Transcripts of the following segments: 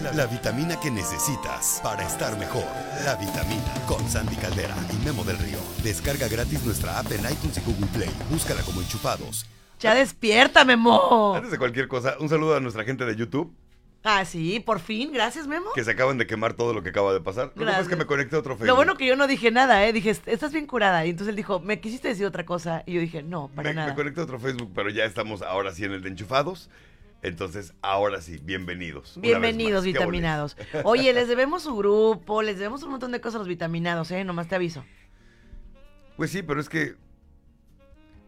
La, la vitamina que necesitas para estar mejor. La vitamina con Sandy Caldera y Memo del Río. Descarga gratis nuestra app en iTunes y Google Play. Búscala como enchufados. Ya despierta, Memo. Antes de cualquier cosa, un saludo a nuestra gente de YouTube Ah, sí, por fin. Gracias, Memo. que se acaban de quemar todo lo que acaba de pasar. Lo que pasa es que me conecté a otro Facebook. Lo bueno que yo no dije nada, ¿eh? Dije, estás bien curada. Y entonces él dijo, ¿me quisiste decir otra cosa? Y yo dije, no, para me, nada. me conecté a otro Facebook, pero ya estamos ahora sí en el de enchufados. Entonces, ahora sí, bienvenidos. Bienvenidos, vitaminados. Oye, les debemos su grupo, les debemos un montón de cosas a los vitaminados, ¿eh? Nomás te aviso. Pues sí, pero es que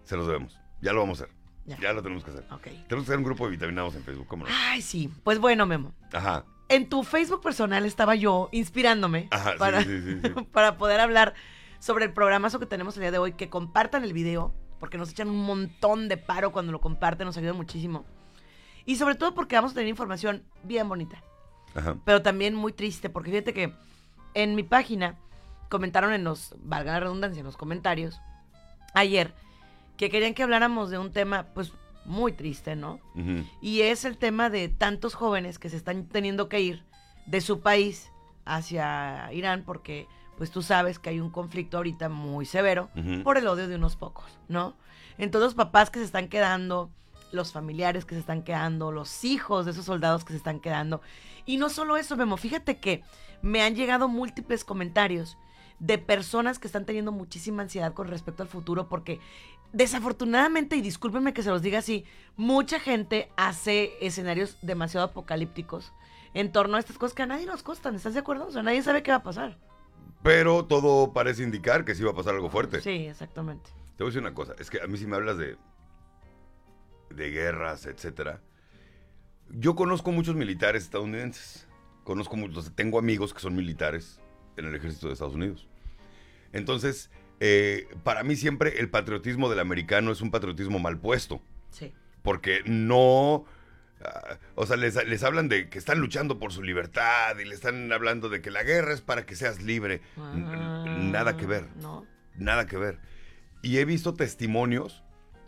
se los debemos. Ya lo vamos a hacer. Ya. Ya, lo tenemos que hacer. Ok. Tenemos que hacer un grupo de vitaminados en Facebook, ¿cómo no? Ay, sí. Pues bueno, Memo. Ajá. En tu Facebook personal estaba yo inspirándome Ajá, sí, para, sí, sí, sí. para poder hablar sobre el programazo que tenemos el día de hoy. Que compartan el video, porque nos echan un montón de paro cuando lo comparten, nos ayuda muchísimo. Y sobre todo porque vamos a tener información bien bonita. Ajá. pero también muy triste, porque fíjate que en mi página comentaron en los, valga la redundancia, en los comentarios, ayer, que querían que habláramos de un tema, pues, muy triste, ¿no? Y es el tema de tantos jóvenes que se están teniendo que ir de su país hacia Irán, porque, pues, tú sabes que hay un conflicto ahorita muy severo por el odio de unos pocos, ¿no? Entonces los papás que se están quedando, los familiares que se están quedando, los hijos de esos soldados que se están quedando. Y no solo eso, Memo, fíjate que me han llegado múltiples comentarios de personas que están teniendo muchísima ansiedad con respecto al futuro porque desafortunadamente, y discúlpenme que se los diga así, mucha gente hace escenarios demasiado apocalípticos en torno a estas cosas que a nadie nos costan, ¿estás de acuerdo? O sea, nadie sabe qué va a pasar. Pero todo parece indicar que sí va a pasar algo fuerte. Sí, exactamente. Te voy a decir una cosa, es que a mí si me hablas de, de guerras, etcétera, yo conozco muchos militares estadounidenses, conozco muchos, tengo amigos que son militares en el ejército de Estados Unidos. Entonces, eh, para mí siempre el patriotismo del americano es un patriotismo mal puesto, Sí. porque no... ah, o sea, les, les hablan de que están luchando por su libertad y le están hablando de que la guerra es para que seas libre. N- Nada que ver. Ah, No. Nada que ver. Y he visto testimonios,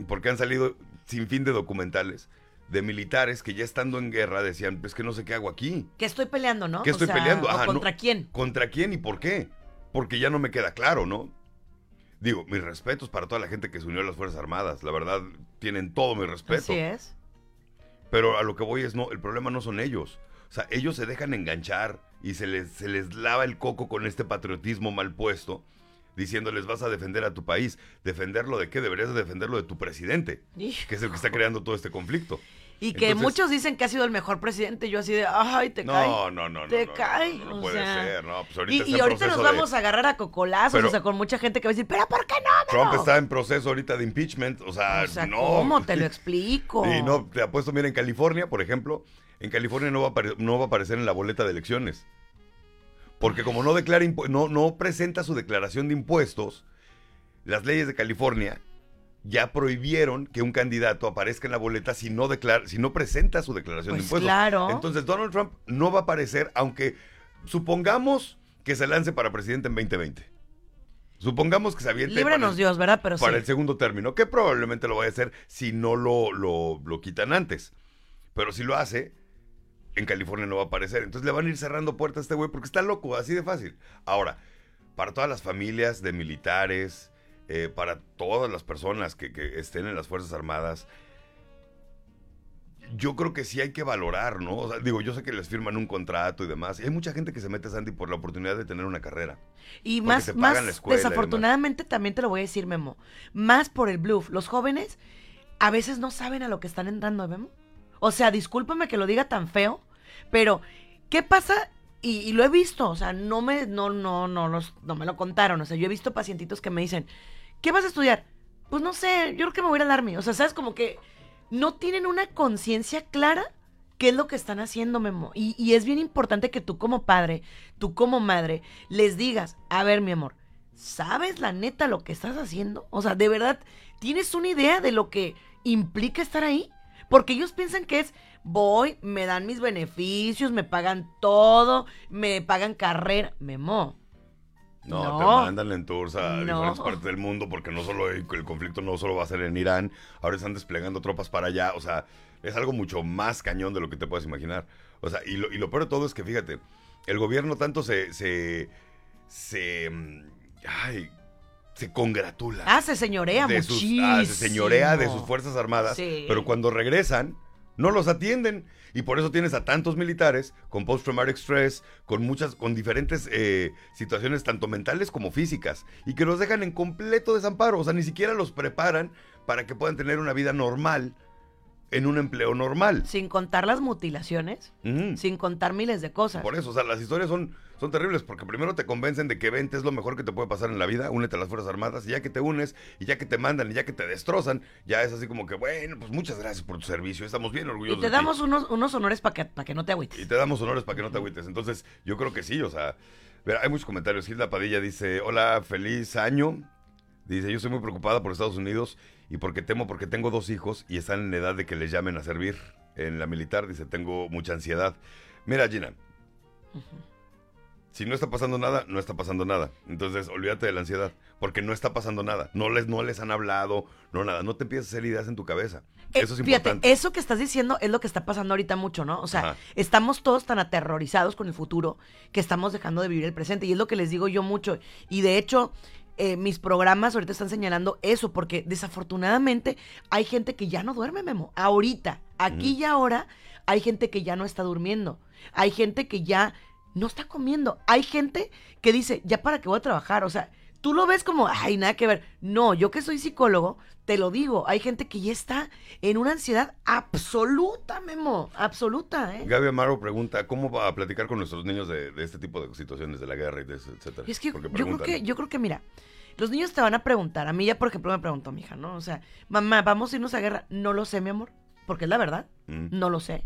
porque han salido sin fin de documentales, de militares que ya estando en guerra decían, pues que no sé qué hago aquí. Que estoy peleando, ¿no? ¿Qué O estoy sea, peleando? ¿o Ajá, ¿Contra no- quién? ¿Contra quién y por qué? Porque ya no me queda claro, ¿no? Digo, mis respetos para toda la gente que se unió a las Fuerzas Armadas. La verdad, tienen todo mi respeto. Así es. Pero a lo que voy es, no, el problema no son ellos. O sea, ellos se dejan enganchar y se les, se les lava el coco con este patriotismo mal puesto, diciéndoles vas a defender a tu país. ¿Defenderlo de qué? Deberías de defenderlo de tu presidente, que es el que está creando todo este conflicto. Y que Entonces- muchos dicen que ha sido el mejor presidente. Yo así de, ay, te cae. No, no, no, no. te no, no, cae. No, no puede sea, ser, no. Pues y ahorita, y ahorita nos de- vamos a agarrar a cocolazos, Pero- o sea, con mucha gente que va a decir, pero ¿por qué no? Trump Memo?" está en proceso ahorita de impeachment, o sea, O sea, no. ¿cómo? Te lo explico. Y no, te apuesto, mira, en California, por ejemplo, en California no va a, no va a aparecer en la boleta de elecciones. Porque como no declara no, no presenta su declaración de impuestos, las leyes de California ya prohibieron que un candidato aparezca en la boleta si no declara, si no presenta su declaración de Pues impuestos. claro. Entonces Donald Trump no va a aparecer, aunque supongamos que se lance para presidente en 2020. Supongamos que se aviente Líbranos el- Dios, ¿verdad? Pero para sí. el segundo término, que probablemente lo vaya a hacer si no lo, lo, lo quitan antes. Pero si lo hace, en California no va a aparecer. Entonces le van a ir cerrando puertas a este güey porque está loco, así de fácil. Ahora, para todas las familias de militares, eh, para todas las personas que, que estén en las Fuerzas Armadas, yo creo que sí hay que valorar, ¿no? O sea, digo, yo sé que les firman un contrato y demás. y hay mucha gente que se mete, Sandy, por la oportunidad de tener una carrera. Y más, pagan más la escuela y desafortunadamente también te lo voy a decir, Memo. Más por el bluff. Los jóvenes a veces no saben a lo que están entrando, Memo. O sea, discúlpame que lo diga tan feo, pero ¿qué pasa? Y, lo he visto, o sea, no me, no, no, no, los- no me lo contaron. O sea, yo he visto pacientitos que me dicen, ¿qué vas a estudiar? Pues no sé, yo creo que me voy a ir al. O sea, sabes, como que no tienen una conciencia clara qué es lo que están haciendo, Memo. Y, y es bien importante que tú como padre, tú como madre, les digas, a ver, mi amor, ¿sabes la neta lo que estás haciendo? O sea, ¿de verdad tienes una idea de lo que implica estar ahí? Porque ellos piensan que es, voy, me dan mis beneficios, me pagan todo, me pagan carrera. Memo, No, No. te mandan en tours a No. diferentes partes del mundo porque no solo el, el conflicto no solo va a ser en Irán, ahora están desplegando tropas para allá, o sea, es algo mucho más cañón de lo que te puedes imaginar. O sea, y lo, y lo peor de todo es que, fíjate, el gobierno tanto se. se. se. mm, ay, se congratula. Ah, se señorea de sus, muchísimo. ah, se señorea de sus Fuerzas Armadas, Sí. pero cuando regresan, no los atienden. Y por eso tienes a tantos militares con post-traumatic stress, con muchas, con diferentes eh, situaciones, tanto mentales como físicas, y que los dejan en completo desamparo. O sea, ni siquiera los preparan para que puedan tener una vida normal en un empleo normal. Sin contar las mutilaciones, sin contar miles de cosas. Por eso, o sea, las historias son, son terribles porque primero te convencen de que vente es lo mejor que te puede pasar en la vida, únete a las Fuerzas Armadas y ya que te unes y ya que te mandan y ya que te destrozan, ya es así como que, bueno, pues muchas gracias por tu servicio, estamos bien orgullosos y te de ti. damos unos, unos honores para que, pa' que no te agüites. Y te damos honores para que no te agüites. Entonces, yo creo que sí, o sea, mira, hay muchos comentarios. Gilda Padilla dice, hola, feliz año. Dice, yo estoy muy preocupada por Estados Unidos y porque temo porque tengo dos hijos y están en edad de que les llamen a servir en la militar. Dice, tengo mucha ansiedad. Mira, Gina, si no está pasando nada, no está pasando nada. Entonces, olvídate de la ansiedad, porque no está pasando nada. No les, no les han hablado, no nada. No te empieces a hacer ideas en tu cabeza. Eh, Eso es fíjate, importante. eso que estás diciendo es lo que está pasando ahorita mucho, ¿no? O sea, Ajá. estamos todos tan aterrorizados con el futuro que estamos dejando de vivir el presente. Y es lo que les digo yo mucho. Y de hecho, eh, mis programas ahorita están señalando eso, porque desafortunadamente hay gente que ya no duerme, Memo. Ahorita, aquí y ahora, hay gente que ya no está durmiendo. Hay gente que ya no está comiendo. Hay gente que dice, ya para qué voy a trabajar. O sea, tú lo ves como, ay, nada que ver. No, yo que soy psicólogo, te lo digo. Hay gente que ya está en una ansiedad absoluta, Memo. Absoluta, ¿eh? Gaby Amaro pregunta, ¿cómo va a platicar con nuestros niños de, de este tipo de situaciones, de la guerra y de eso, etcétera? Es que yo creo que, yo creo que, mira, los niños te van a preguntar. A mí ya, por ejemplo, me preguntó mi hija, ¿no? O sea, mamá, ¿vamos a irnos a guerra? No lo sé, mi amor. Porque es la verdad. Mm. No lo sé.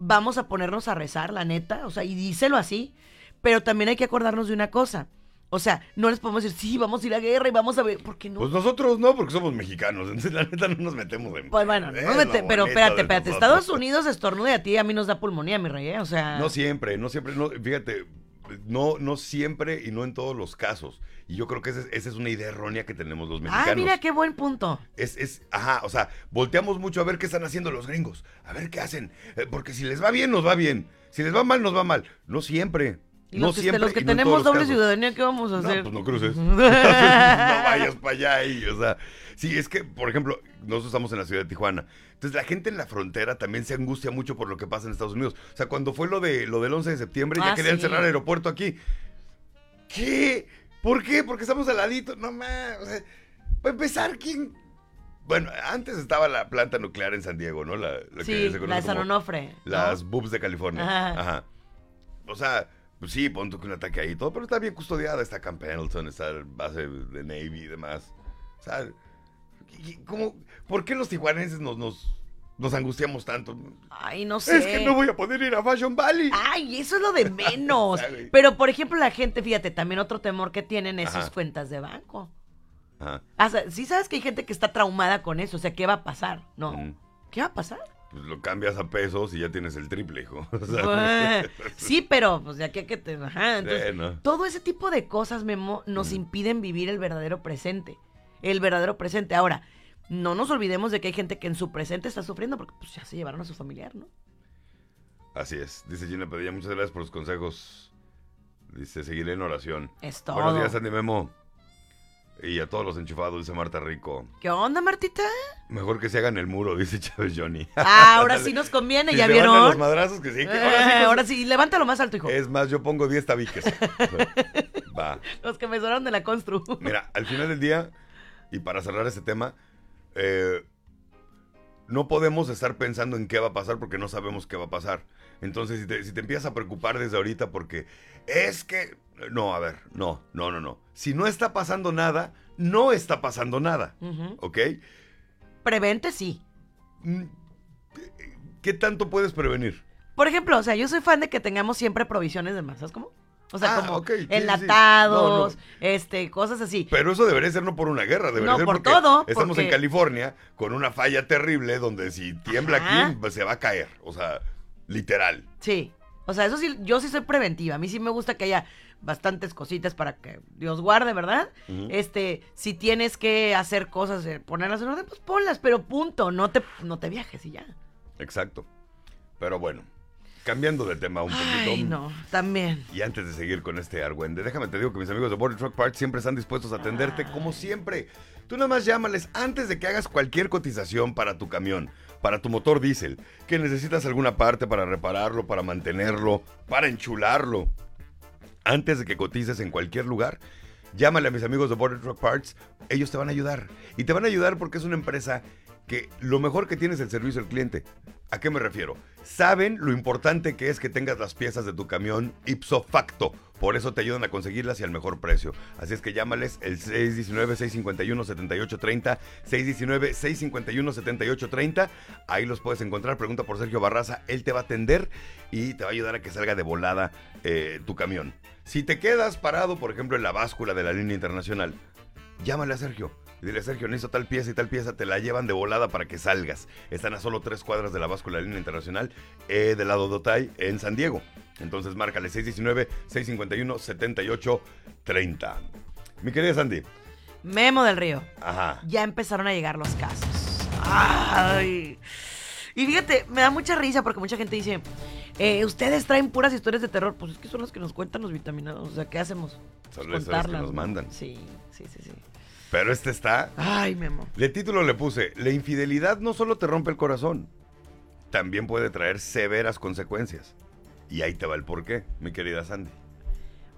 Vamos a ponernos a rezar, la neta. O sea, y díselo así. Pero también hay que acordarnos de una cosa. O sea, no les podemos decir, sí, vamos a ir a guerra y vamos a ver. ¿Por qué no? Pues nosotros no, porque somos mexicanos. Entonces, la neta, no nos metemos en. Pues bueno, no nos lo mete- pero espérate, espérate. Estados Unidos estornuda y a ti y a mí nos da pulmonía, mi rey, ¿eh? O sea. No siempre, no siempre. No, fíjate, no, no siempre y no en todos los casos. Y yo creo que esa es, esa es una idea errónea que tenemos los mexicanos. Ah, mira qué buen punto. Es, es, ajá, o sea, volteamos mucho a ver qué están haciendo los gringos, a ver qué hacen, Eh, porque si les va bien, nos va bien, si les va mal, nos va mal. No siempre. Y no los que, siempre. los que no tenemos doble casos. ciudadanía, ¿qué vamos a No, hacer? pues no cruces. no vayas para allá y, o sea, sí, es que, por ejemplo, nosotros estamos en la ciudad de Tijuana. Entonces, la gente en la frontera también se angustia mucho por lo que pasa en Estados Unidos. O sea, cuando fue lo de lo del 11 de septiembre, ya Ah, querían sí. cerrar el aeropuerto aquí. ¿Qué? ¿Por qué? Porque estamos al ladito. No más. O sea, para empezar, ¿quién? Bueno, antes estaba la planta nuclear en San Diego, ¿no? La, la sí, se conoce la de San Onofre. ¿no? Las boobs de California. Ajá. Ajá. O sea, pues sí, pon que un ataque ahí y todo, pero está bien custodiada. Está Camp Pendleton, está base de Navy y demás. O sea, ¿y- y ¿cómo, ¿por qué los tijuanenses nos, nos, nos angustiamos tanto? Ay, no sé. Es que no voy a poder ir a Fashion Valley. Ay, eso es lo de menos. Pero, por ejemplo, la gente, fíjate, también otro temor que tienen es sus cuentas de banco. Ajá. O sea, sí sabes que hay gente que está traumada con eso. O sea, ¿qué va a pasar? No. Mm. ¿Qué va a pasar? Pues lo cambias a pesos y ya tienes el triple, hijo. O sea, Bueno, sí, pero pues de aquí a que te... Ajá, entonces, todo ese tipo de cosas, Memo, nos impiden vivir el verdadero presente. El verdadero presente. Ahora, no nos olvidemos de que hay gente que en su presente está sufriendo porque pues ya se llevaron a su familiar, ¿no? Así es. Dice Gina Padilla, muchas gracias por los consejos. Dice, seguiré en oración. Es todo. Buenos días, Andy Memo. Y a todos los enchufados, dice Marta Rico. ¿Qué onda, Martita? Mejor que se hagan el muro, dice Chávez Johnny. Ah, ahora sí nos conviene, Si ¿ya se van a vieron? los madrazos que sí. Eh, ahora sí, ahora sí, levántalo más alto, hijo. Es más, yo pongo 10 tabiques. Va. Los que me sonaron de la constru. Mira, al final del día, y para cerrar este tema, eh, no podemos estar pensando en qué va a pasar porque no sabemos qué va a pasar. Entonces, si te, si te empiezas a preocupar desde ahorita porque es que... No, a ver, no, no, no, no. Si no está pasando nada, no está pasando nada. Ujú. ¿Ok? Prevente, sí. Mm, ¿Qué tanto puedes prevenir? Por ejemplo, o sea, yo soy fan de que tengamos siempre provisiones de más, ¿sabes cómo? O sea, Ah, como ok, sí, sí, sí. enlatados, No, no. este, cosas así. Pero eso debería ser no por una guerra, debería No, ser por porque todo, estamos porque- en California con una falla terrible donde si tiembla Ajá. aquí, pues se va a caer. O sea, literal. Sí. O sea, eso sí, yo sí soy preventiva. A mí sí me gusta que haya bastantes cositas para que Dios guarde, ¿verdad? Este, si tienes que hacer cosas, eh, ponerlas en orden, pues ponlas, pero punto, no te, no te viajes y ya. Exacto. Pero bueno. Cambiando de tema un poquito. Ay, no, también. Y antes de seguir con este argüende, déjame te digo que mis amigos de Body Truck Parts siempre están dispuestos a atenderte como siempre. Tú nada más llámales antes de que hagas cualquier cotización para tu camión, para tu motor diésel, que necesitas alguna parte para repararlo, para mantenerlo, para enchularlo. Antes de que cotices en cualquier lugar, llámale a mis amigos de Border Truck Parts, ellos te van a ayudar. Y te van a ayudar porque es una empresa que lo mejor que tiene es el servicio al cliente. ¿A qué me refiero? Saben lo importante que es que tengas las piezas de tu camión ipso facto. Por eso te ayudan a conseguirlas y al mejor precio. Así es que llámales el 619-651-7830, 619-651-7830. Ahí los puedes encontrar. Pregunta por Sergio Barraza. Él te va a atender y te va a ayudar a que salga de volada eh, tu camión. Si te quedas parado, por ejemplo, en la báscula de la línea internacional, llámale a Sergio y dile, Sergio, necesito tal pieza y tal pieza, te la llevan de volada para que salgas. Están a solo tres cuadras de la báscula línea internacional eh, del lado de Otay, en San Diego. Entonces márcale 619-651-7830. Mi querida Sandy. Memo del Río. Ajá. Ya empezaron a llegar los casos. Ay. Y fíjate, me da mucha risa porque mucha gente dice, eh, ustedes traen puras historias de terror. Pues es que son las que nos cuentan los vitaminados. O sea, ¿qué hacemos? Son las que nos ¿no? mandan. Sí, sí, sí, sí. Pero este está. Ay, Memo. De título le puse: La infidelidad no solo te rompe el corazón, también puede traer severas consecuencias. Y ahí te va el porqué, mi querida Sandy.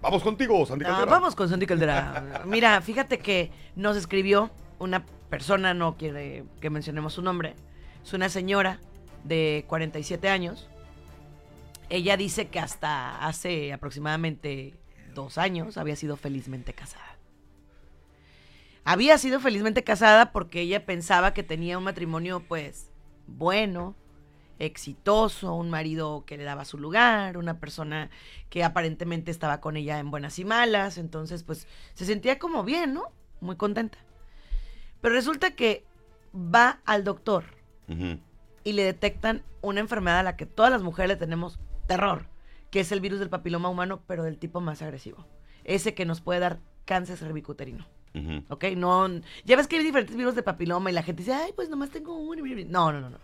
Vamos contigo, Sandy Caldera. vamos con Sandy Caldera. Mira, fíjate que nos escribió una persona, no quiere que mencionemos su nombre. Es una señora de 47 años. Ella dice que hasta hace aproximadamente dos años había sido felizmente casada. Había sido felizmente casada porque ella pensaba que tenía un matrimonio, pues, bueno, exitoso, un marido que le daba su lugar, una persona que aparentemente estaba con ella en buenas y malas, entonces pues se sentía como bien, ¿no? Muy contenta. Pero resulta que va al doctor Ujú. Y le detectan una enfermedad a la que todas las mujeres le tenemos terror, que es el virus del papiloma humano, pero del tipo más agresivo. Ese que nos puede dar cáncer cervicuterino. Ujú. ¿Ok? No, ya ves que hay diferentes virus de papiloma y la gente dice, ay, pues nomás tengo uno. No, no, no, no.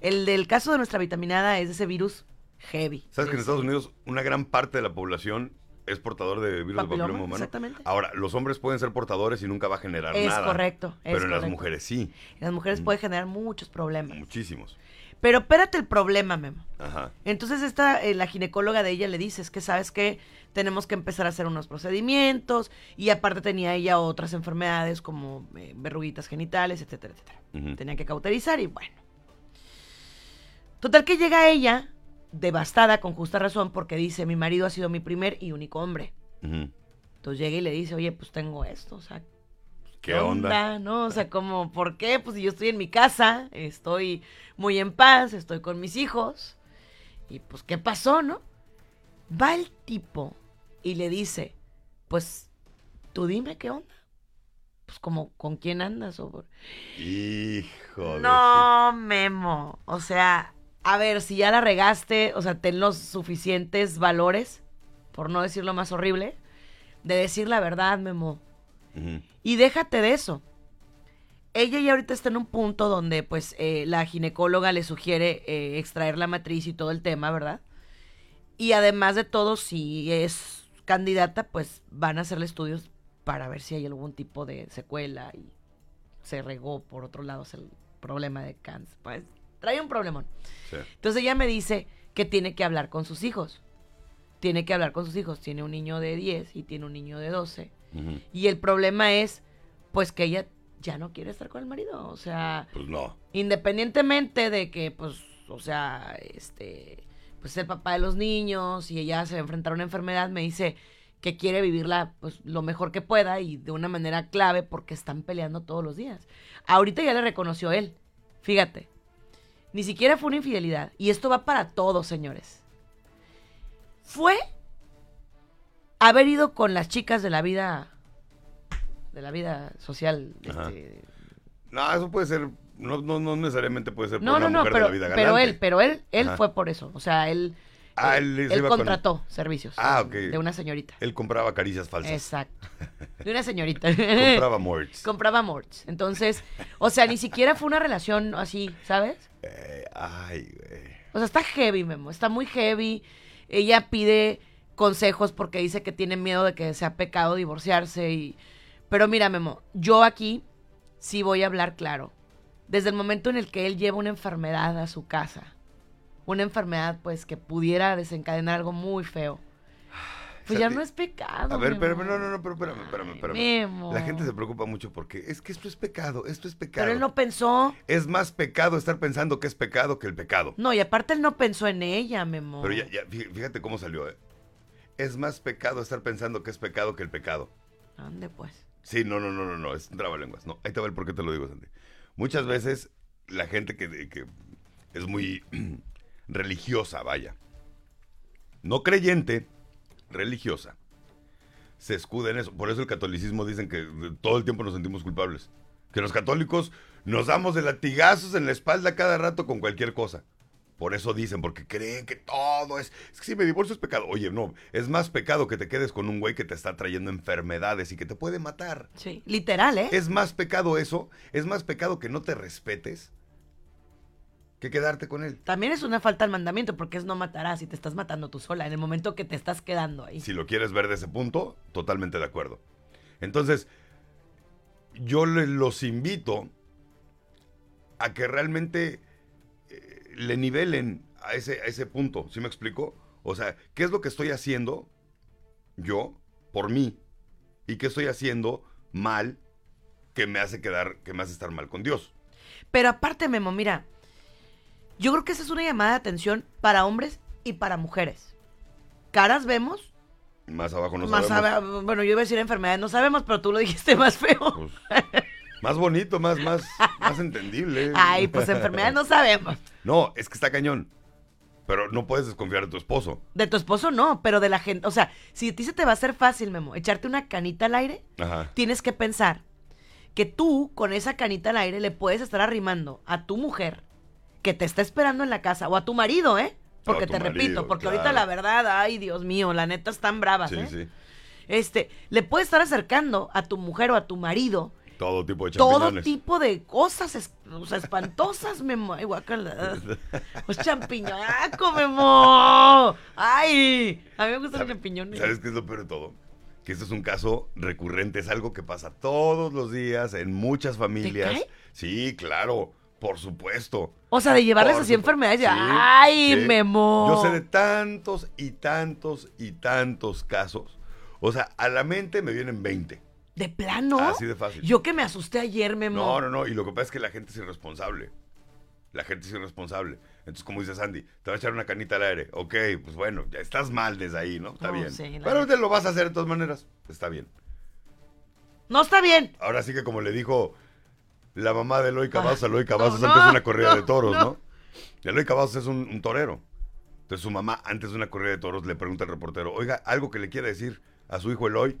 El del caso de nuestra vitaminada es ese virus heavy. ¿Sabes que en Estados Unidos una gran parte de la población es portador de virus de Papiloma, papiloma humano? exactamente. Ahora, los hombres pueden ser portadores y nunca va a generar Es nada. correcto, es Pero en las correcto. mujeres sí, En las mujeres puede generar muchos problemas. muchísimos. Pero espérate el problema, Memo. Ajá. Entonces esta, eh, la ginecóloga de ella le dice, es que sabes que tenemos que empezar a hacer unos procedimientos y aparte tenía ella otras enfermedades como eh, verruguitas genitales, etcétera, etcétera. Ujú. Tenía que cauterizar y bueno. Total que llega ella devastada con justa razón porque dice, mi marido ha sido mi primer y único hombre. Entonces llega y le dice, oye, pues tengo esto, o sea, ¿Qué onda? ¿No? O sea, como, ¿por qué? Pues si yo estoy en mi casa, estoy muy en paz, estoy con mis hijos. Y pues, ¿qué pasó, no? Va el tipo y le dice, pues, tú dime qué onda. Pues como, ¿con quién andas? O... Hijo No, Memo. O sea, a ver, si ya la regaste, o sea, ten los suficientes valores, por no decir lo más horrible, de decir la verdad, Memo. Y déjate de eso. Ella ya ahorita está en un punto donde pues eh, la ginecóloga le sugiere eh, extraer la matriz y todo el tema, ¿verdad? Y además de todo, si es candidata, pues van a hacerle estudios para ver si hay algún tipo de secuela y se regó por otro lado el problema de cáncer. Pues trae un problemón. Sí. Entonces ella me dice que tiene que hablar con sus hijos. Tiene que hablar con sus hijos. Tiene un niño de 10 y tiene un niño de 12. Ujú. Y el problema es, pues que ella ya no quiere estar con el marido. O sea, Pues no. independientemente de que, pues, o sea, este, pues el papá de los niños y ella se va a enfrentar a una enfermedad, me dice que quiere vivirla, pues, lo mejor que pueda y de una manera clave porque están peleando todos los días. Ahorita ya le reconoció él. Fíjate. Ni siquiera fue una infidelidad. Y esto va para todos, señores. Fue haber ido con las chicas de la vida de la vida social este, No, eso puede ser. No, no, no necesariamente puede ser por no una no no mujer pero, de la vida pero galante. él pero él él Ajá. fue por eso o sea él Ah, él con- contrató servicios Ah, de una señorita Él compraba caricias falsas. exacto de una señorita compraba morts. compraba morts entonces o sea ni siquiera fue una relación así sabes Eh, ay, güey. O sea, está heavy, Memo. Está muy heavy. Ella pide consejos porque dice que tiene miedo de que sea pecado divorciarse y... Pero mira, Memo, yo aquí sí voy a hablar claro. Desde el momento en el que él lleva una enfermedad a su casa, una enfermedad pues que pudiera desencadenar algo muy feo, pues ya no es pecado. A ver, espérame, no, no, no, pero espérame, espérame, espérame. La gente se preocupa mucho porque es que esto es pecado, esto es pecado. Pero él no pensó. Es más pecado estar pensando que es pecado que el pecado. No, y aparte él no pensó en ella, Memo. Pero ya, ya, fí- fíjate cómo salió, ¿eh? Es más pecado estar pensando que es pecado que el pecado. ¿Dónde pues? Sí, no, no, no, no, no, es un trabalenguas. No, ahí te va el por qué te lo digo, Sandy. Muchas veces la gente que, que es muy religiosa, vaya, no creyente, religiosa, se escuda en eso. Por eso el catolicismo dicen que todo el tiempo nos sentimos culpables. Que los católicos nos damos de latigazos en la espalda cada rato con cualquier cosa. Por eso dicen, porque creen que todo es... Es que si me divorcio es pecado. Oye, no, es más pecado que te quedes con un güey que te está trayendo enfermedades y que te puede matar. Sí, literal, ¿eh? Es más pecado eso, es más pecado que no te respetes que quedarte con él. También es una falta al mandamiento porque es no matarás y te estás matando tú sola en el momento que te estás quedando ahí. Si lo quieres ver de ese punto, totalmente de acuerdo. Entonces, yo le- los invito a que realmente eh, le nivelen a ese, a ese punto. ¿Sí me explico? O sea, ¿qué es lo que estoy haciendo yo por mí? ¿Y qué estoy haciendo mal que me hace quedar, que me hace estar mal con Dios? Pero aparte, Memo, mira, yo creo que esa es una llamada de atención para hombres y para mujeres. Caras vemos, Más abajo no más sabemos. sabe- bueno, yo iba a decir enfermedades, no sabemos, pero tú lo dijiste más feo. Pues, más bonito, más, más, más entendible. Ay, pues enfermedades no sabemos. No, es que está cañón. Pero no puedes desconfiar de tu esposo. De tu esposo no, pero de la gente, o sea, si a ti se te va a hacer fácil, Memo, echarte una canita al aire, Ajá. tienes que pensar que tú con esa canita al aire le puedes estar arrimando a tu mujer que te está esperando en la casa o a tu marido, ¿eh? Porque te marido, repito, porque ahorita la verdad, ay Dios mío, la neta están bravas, Sí, ¿eh? sí. Este, le puedes estar acercando a tu mujer o a tu marido Todo tipo de todo tipo de cosas es- o sea, espantosas, Memo. Ay, guácala. Los champiñonaco, Memo. Ay, a mí me gustan los ¿Sabe- champiñones. ¿Sabes qué es lo peor de todo? Que esto es un caso recurrente, es algo que pasa todos los días en muchas familias. cae? Sí, claro, por supuesto. O sea, de llevarles Por así enfermedades. de, Sí, Ay, sí. Memo. Yo sé de tantos y tantos y tantos casos. O sea, a la mente me vienen 20. ¿De plano? Así de fácil. Yo que me asusté ayer, Memo. No, no, no. Y lo que pasa es que la gente es irresponsable. La gente es irresponsable. Entonces, como dice Sandy, te va a echar una canita al aire. Ok, pues bueno, ya estás mal desde ahí, ¿no? Está bien. sí, Pero te lo vas a hacer de todas maneras. Está bien. No está bien. Ahora sí que como le dijo la mamá de Eloy Cavazos, Ah, Eloy Cavazos no, antes de no, una corrida no, de toros, no. Eloy Cavazos es un, un torero. Entonces su mamá, antes de una corrida de toros, le pregunta al reportero, oiga, algo que le quiera decir a su hijo Eloy.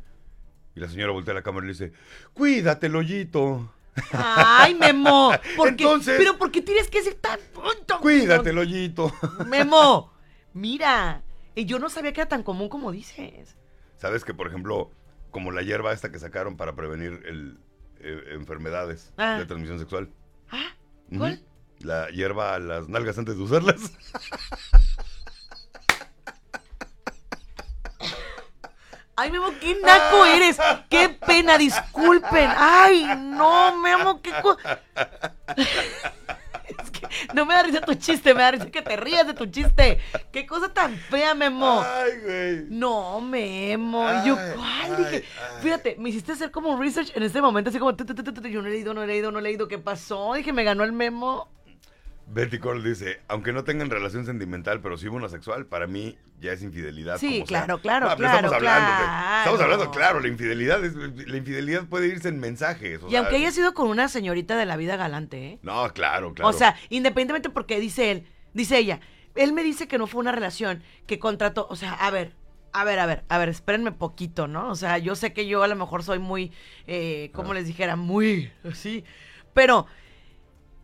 Y la señora voltea a la cámara y le dice, cuídate, Eloyito. Ay, Memo. ¿Por qué? Entonces- Pero ¿por qué tienes que ser tan punto? Cuídate, Eloyito. Memo. Mira. y Yo no sabía que era tan común como dices. Sabes que, por ejemplo, como la hierba esta que sacaron para prevenir el, eh, enfermedades Ah. de transmisión sexual. Ah. ¿cuál? La hierba a las nalgas antes de usarlas. Ay, Memo, qué naco eres. Qué pena, disculpen. Ay, no, Memo, qué no me da risa tu chiste, me da risa que te rías de tu chiste. Qué cosa tan fea, Memo. Ay, güey. No, Memo. Y yo, Ay, ¿cuál? ay, Dije, ay. fíjate, me hiciste hacer como un research en este momento, así como, yo no he leído, no he leído, no he leído, ¿qué pasó? Dije, me ganó el Memo. Betty Cole dice, aunque no tengan relación sentimental, pero sí una sexual, para mí ya es infidelidad. Sí, como sea. claro, claro, No, claro, Estamos hablando, de- claro. estamos hablando, claro, la infidelidad, es- la infidelidad puede irse en mensajes. o Y sea, aunque haya sido con una señorita de la vida galante, ¿eh? No, claro, claro. O sea, independientemente porque dice él, dice ella, él me dice que no fue una relación, que contrató, o sea, a ver, a ver, a ver, a ver, espérenme poquito, ¿no? O sea, yo sé que yo a lo mejor soy muy, eh, como Ah. les dijera, muy así, pero,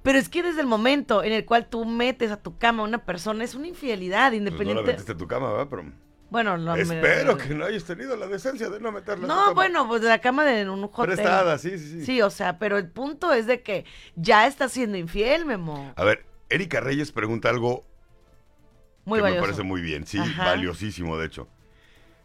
pero es que desde el momento en el cual tú metes a tu cama a una persona es una infidelidad, Pues no la independiente. metiste a tu cama, ¿verdad? Pero bueno, no me- espero que no hayas tenido la decencia de no meterla a tu No, cama. bueno, pues de la cama de un hotel. Prestada, sí, sí, sí. Sí, o sea, pero el punto es de que ya está siendo infiel, Memo. A ver, Erika Reyes pregunta algo Muy que valioso. me parece muy bien, sí, Ajá. valiosísimo, de hecho.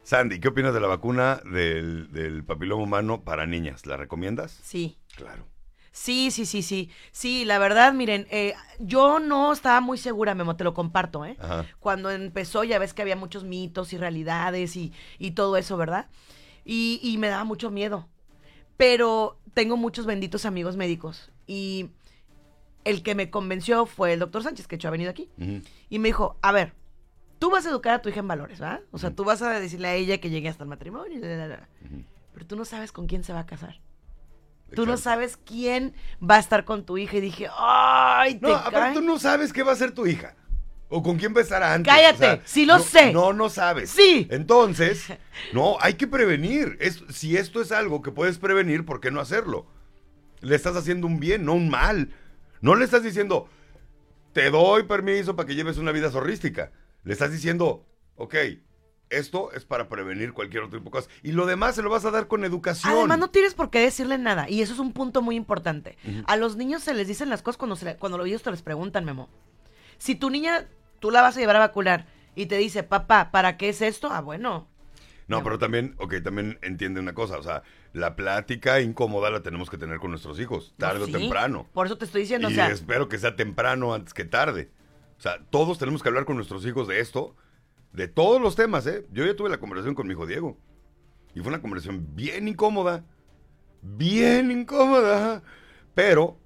Sandy, ¿qué opinas de la vacuna del, del papiloma humano para niñas? ¿La recomiendas? Sí. Claro. Sí, sí, sí, sí. Sí, la verdad, miren, eh, yo no estaba muy segura, Memo, te lo comparto, ¿eh? Ajá. Cuando empezó ya ves que había muchos mitos y realidades y, y todo eso, ¿verdad? Y, y me daba mucho miedo. Pero tengo muchos benditos amigos médicos y el que me convenció fue el doctor Sánchez, que hecho ha venido aquí. Y me dijo, a ver, tú vas a educar a tu hija en valores, ¿verdad? O sea, tú vas a decirle a ella que llegue hasta el matrimonio, pero tú no sabes con quién se va a casar. Tú no sabes quién va a estar con tu hija y dije, ¡ay! Te No, aparte cae". tú no sabes qué va a ser tu hija. O con quién va a estar antes. Cállate, sí lo no- sé. No, no sabes. Sí. Entonces, no, hay que prevenir. Es, si esto es algo que puedes prevenir, ¿por qué no hacerlo? Le estás haciendo un bien, no un mal. No le estás diciendo, te doy permiso para que lleves una vida zorrística. Le estás diciendo, ok, esto es para prevenir cualquier otro tipo de cosas. Y lo demás se lo vas a dar con educación. Además, no tienes por qué decirle nada. Y eso es un punto muy importante. A los niños se les dicen las cosas cuando, se le- cuando ellos te les preguntan, Memo. Si tu niña, tú la vas a llevar a vacunar y te dice, papá, ¿para qué es esto? Ah, bueno. No, pero también, ok, también entiende una cosa, o sea, la plática incómoda la tenemos que tener con nuestros hijos, tarde No, o temprano. Por eso te estoy diciendo, y o sea, espero que sea temprano antes que tarde. O sea, todos tenemos que hablar con nuestros hijos de esto, de todos los temas, ¿eh? Yo ya tuve la conversación con mi hijo Diego. Y fue una conversación bien incómoda. Bien incómoda. Pero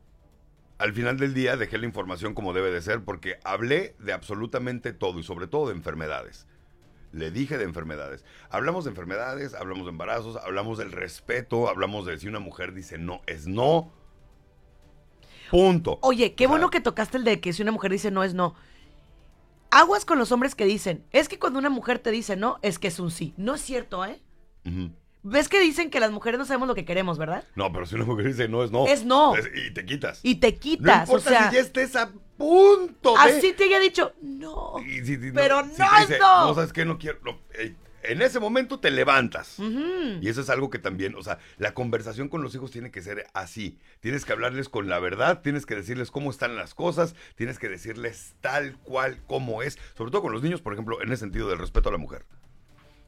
al final del día dejé la información como debe de ser porque hablé de absolutamente todo y sobre todo de enfermedades. Le dije de enfermedades. Hablamos de enfermedades, hablamos de embarazos, hablamos del respeto, hablamos de si una mujer dice no, es no. Punto. Oye, qué O sea, bueno que tocaste el de que si una mujer dice no es no. Aguas con los hombres que dicen, es que cuando una mujer te dice no, es que es un sí. No es cierto, ¿eh? ¿Ves que dicen que las mujeres no sabemos lo que queremos, verdad? No, pero si una mujer dice no, es no. Es no. Es- y te quitas. Y te no quitas, o importa sea, si ya estés a punto de... así te haya dicho no. Y si- si Pero si no es dice, no. No, ¿sabes qué? No quiero... no, en ese momento te levantas. Y eso es algo que también, o sea, la conversación con los hijos tiene que ser así. Tienes que hablarles con la verdad, tienes que decirles cómo están las cosas, tienes que decirles tal cual como es. Sobre todo con los niños, por ejemplo, en ese sentido del respeto a la mujer.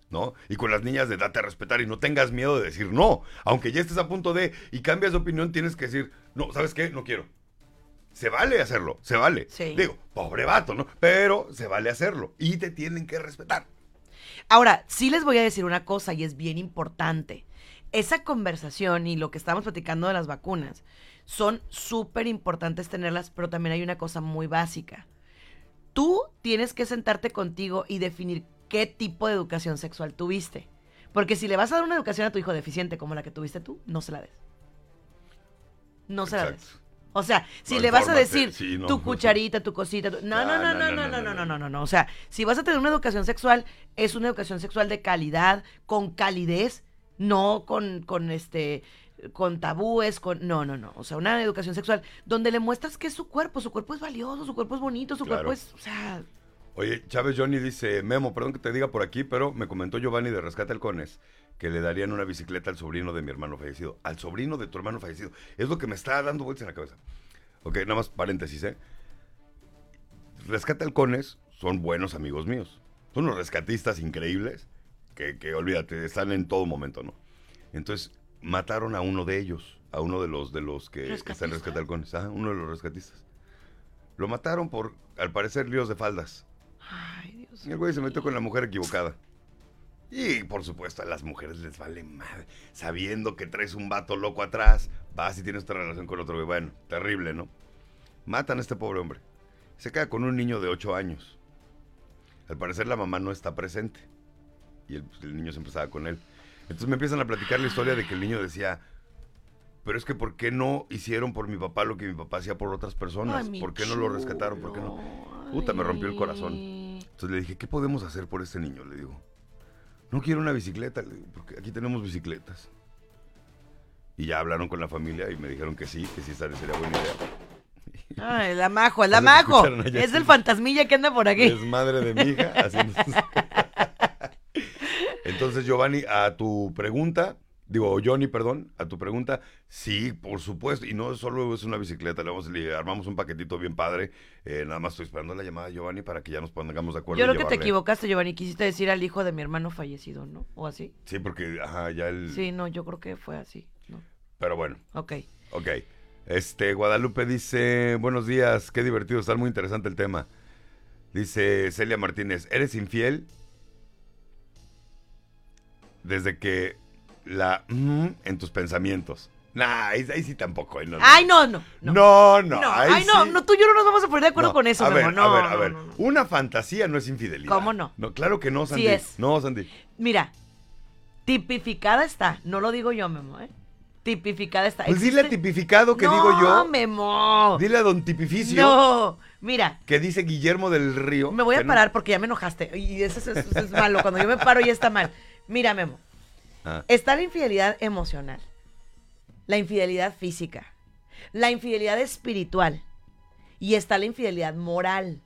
¿No? Y con las niñas de date a respetar y no tengas miedo de decir no. Aunque ya estés a punto de y cambias de opinión, tienes que decir, no, ¿sabes qué? No quiero. Se vale hacerlo, se vale. Sí. Digo, pobre vato, ¿no? Pero se vale hacerlo y te tienen que respetar. Ahora, sí les voy a decir una cosa y es bien importante. Esa conversación y lo que estamos platicando de las vacunas son súper importantes tenerlas, pero también hay una cosa muy básica. Tú tienes que sentarte contigo y definir qué tipo de educación sexual tuviste. Porque si le vas a dar una educación a tu hijo deficiente como la que tuviste tú, no se la des. No se la des. O sea, si No, le vas a decir sí, no. tu cucharita, tu cosita, tu- no, no, no, no, no, no, no, no, no, no, no. O sea, si vas a tener una educación sexual, es una educación sexual de calidad, con calidez, no con, con este, con tabúes, con, no, no, no. O sea, una educación sexual donde le muestras que es su cuerpo, su cuerpo es valioso, su cuerpo es bonito, su Claro. cuerpo es, o sea, Oye, Chávez Johnny dice, Memo, perdón que te diga por aquí, pero me comentó Giovanni de Rescate Halcones que le darían una bicicleta al sobrino de mi hermano fallecido. Al sobrino de tu hermano fallecido. Es lo que me está dando vueltas en la cabeza. Ok, nada más paréntesis, ¿eh? Rescate Halcones son buenos amigos míos. Son unos rescatistas increíbles que, que, olvídate, están en todo momento, ¿no? Entonces, mataron a uno de ellos, a uno de los de los que ¿Rescatista? Rescate Halcones. Ajá, uno de los rescatistas. Lo mataron por, al parecer, líos de faldas. ay, Dios Y el güey se metió con la mujer equivocada. Y por supuesto a las mujeres les vale madre. Sabiendo que traes un vato loco atrás, vas y tienes otra relación con otro. Bueno, terrible, ¿no? Matan a este pobre hombre. Se queda con un niño de 8 años. Al parecer la mamá no está presente. Y el, pues, el niño se empezaba con él. Entonces me empiezan a platicar la historia de que el niño decía, pero es que ¿por qué no hicieron por mi papá lo que mi papá hacía por otras personas? Ay, ¿Por qué no lo rescataron? ¿Por qué no? Puta, me rompió el corazón. Entonces le dije, ¿qué podemos hacer por este niño? Le digo, no quiero una bicicleta, porque aquí tenemos bicicletas. Y ya hablaron con la familia y me dijeron que sí, que sí sería buena idea. Ay, el amajo, el amajo. Es el fantasmilla que anda por aquí. Es madre de mi hija haciendo Entonces, Giovanni, a tu pregunta, digo, Johnny, perdón, a tu pregunta, sí, por supuesto, y no solo es una bicicleta, le, vamos, le armamos un paquetito bien padre, eh, nada más estoy esperando la llamada de Giovanni para que ya nos pongamos de acuerdo. Yo creo que te equivocaste, Giovanni. Quisiste decir al hijo de mi hermano fallecido, ¿no? ¿O así? Sí, porque, ajá, ya el... Sí, no, yo creo que fue así. ¿no? Pero bueno, Ok. ok. Este, Guadalupe dice, buenos días, qué divertido, está muy interesante el tema. Dice Celia Martínez, ¿eres infiel? Desde que la mm, en tus pensamientos. Nah, ahí, ahí sí tampoco. ahí no, no. Ay, no, no. No, No, no. No, ahí ay, no, sí. no, tú y yo no nos vamos a poner de acuerdo No, con eso, a ver, amor. No, a ver, a no, ver. no, no. Una fantasía no es infidelidad. ¿Cómo no? No, claro que no, Sí Sandy. es. No, Sandy. Mira, tipificada está. No lo digo yo, Memo, ¿eh? Tipificada está. Pues dile a tipificado que no, digo yo. Memo. Dile a don Tipificio No, mira, que dice Guillermo del Río. me voy a no- parar porque ya me enojaste. Y eso es, eso es malo. Cuando yo me paro ya está mal. Mira, Memo. Ah, Está la infidelidad emocional, la infidelidad física, la infidelidad espiritual y está la infidelidad moral.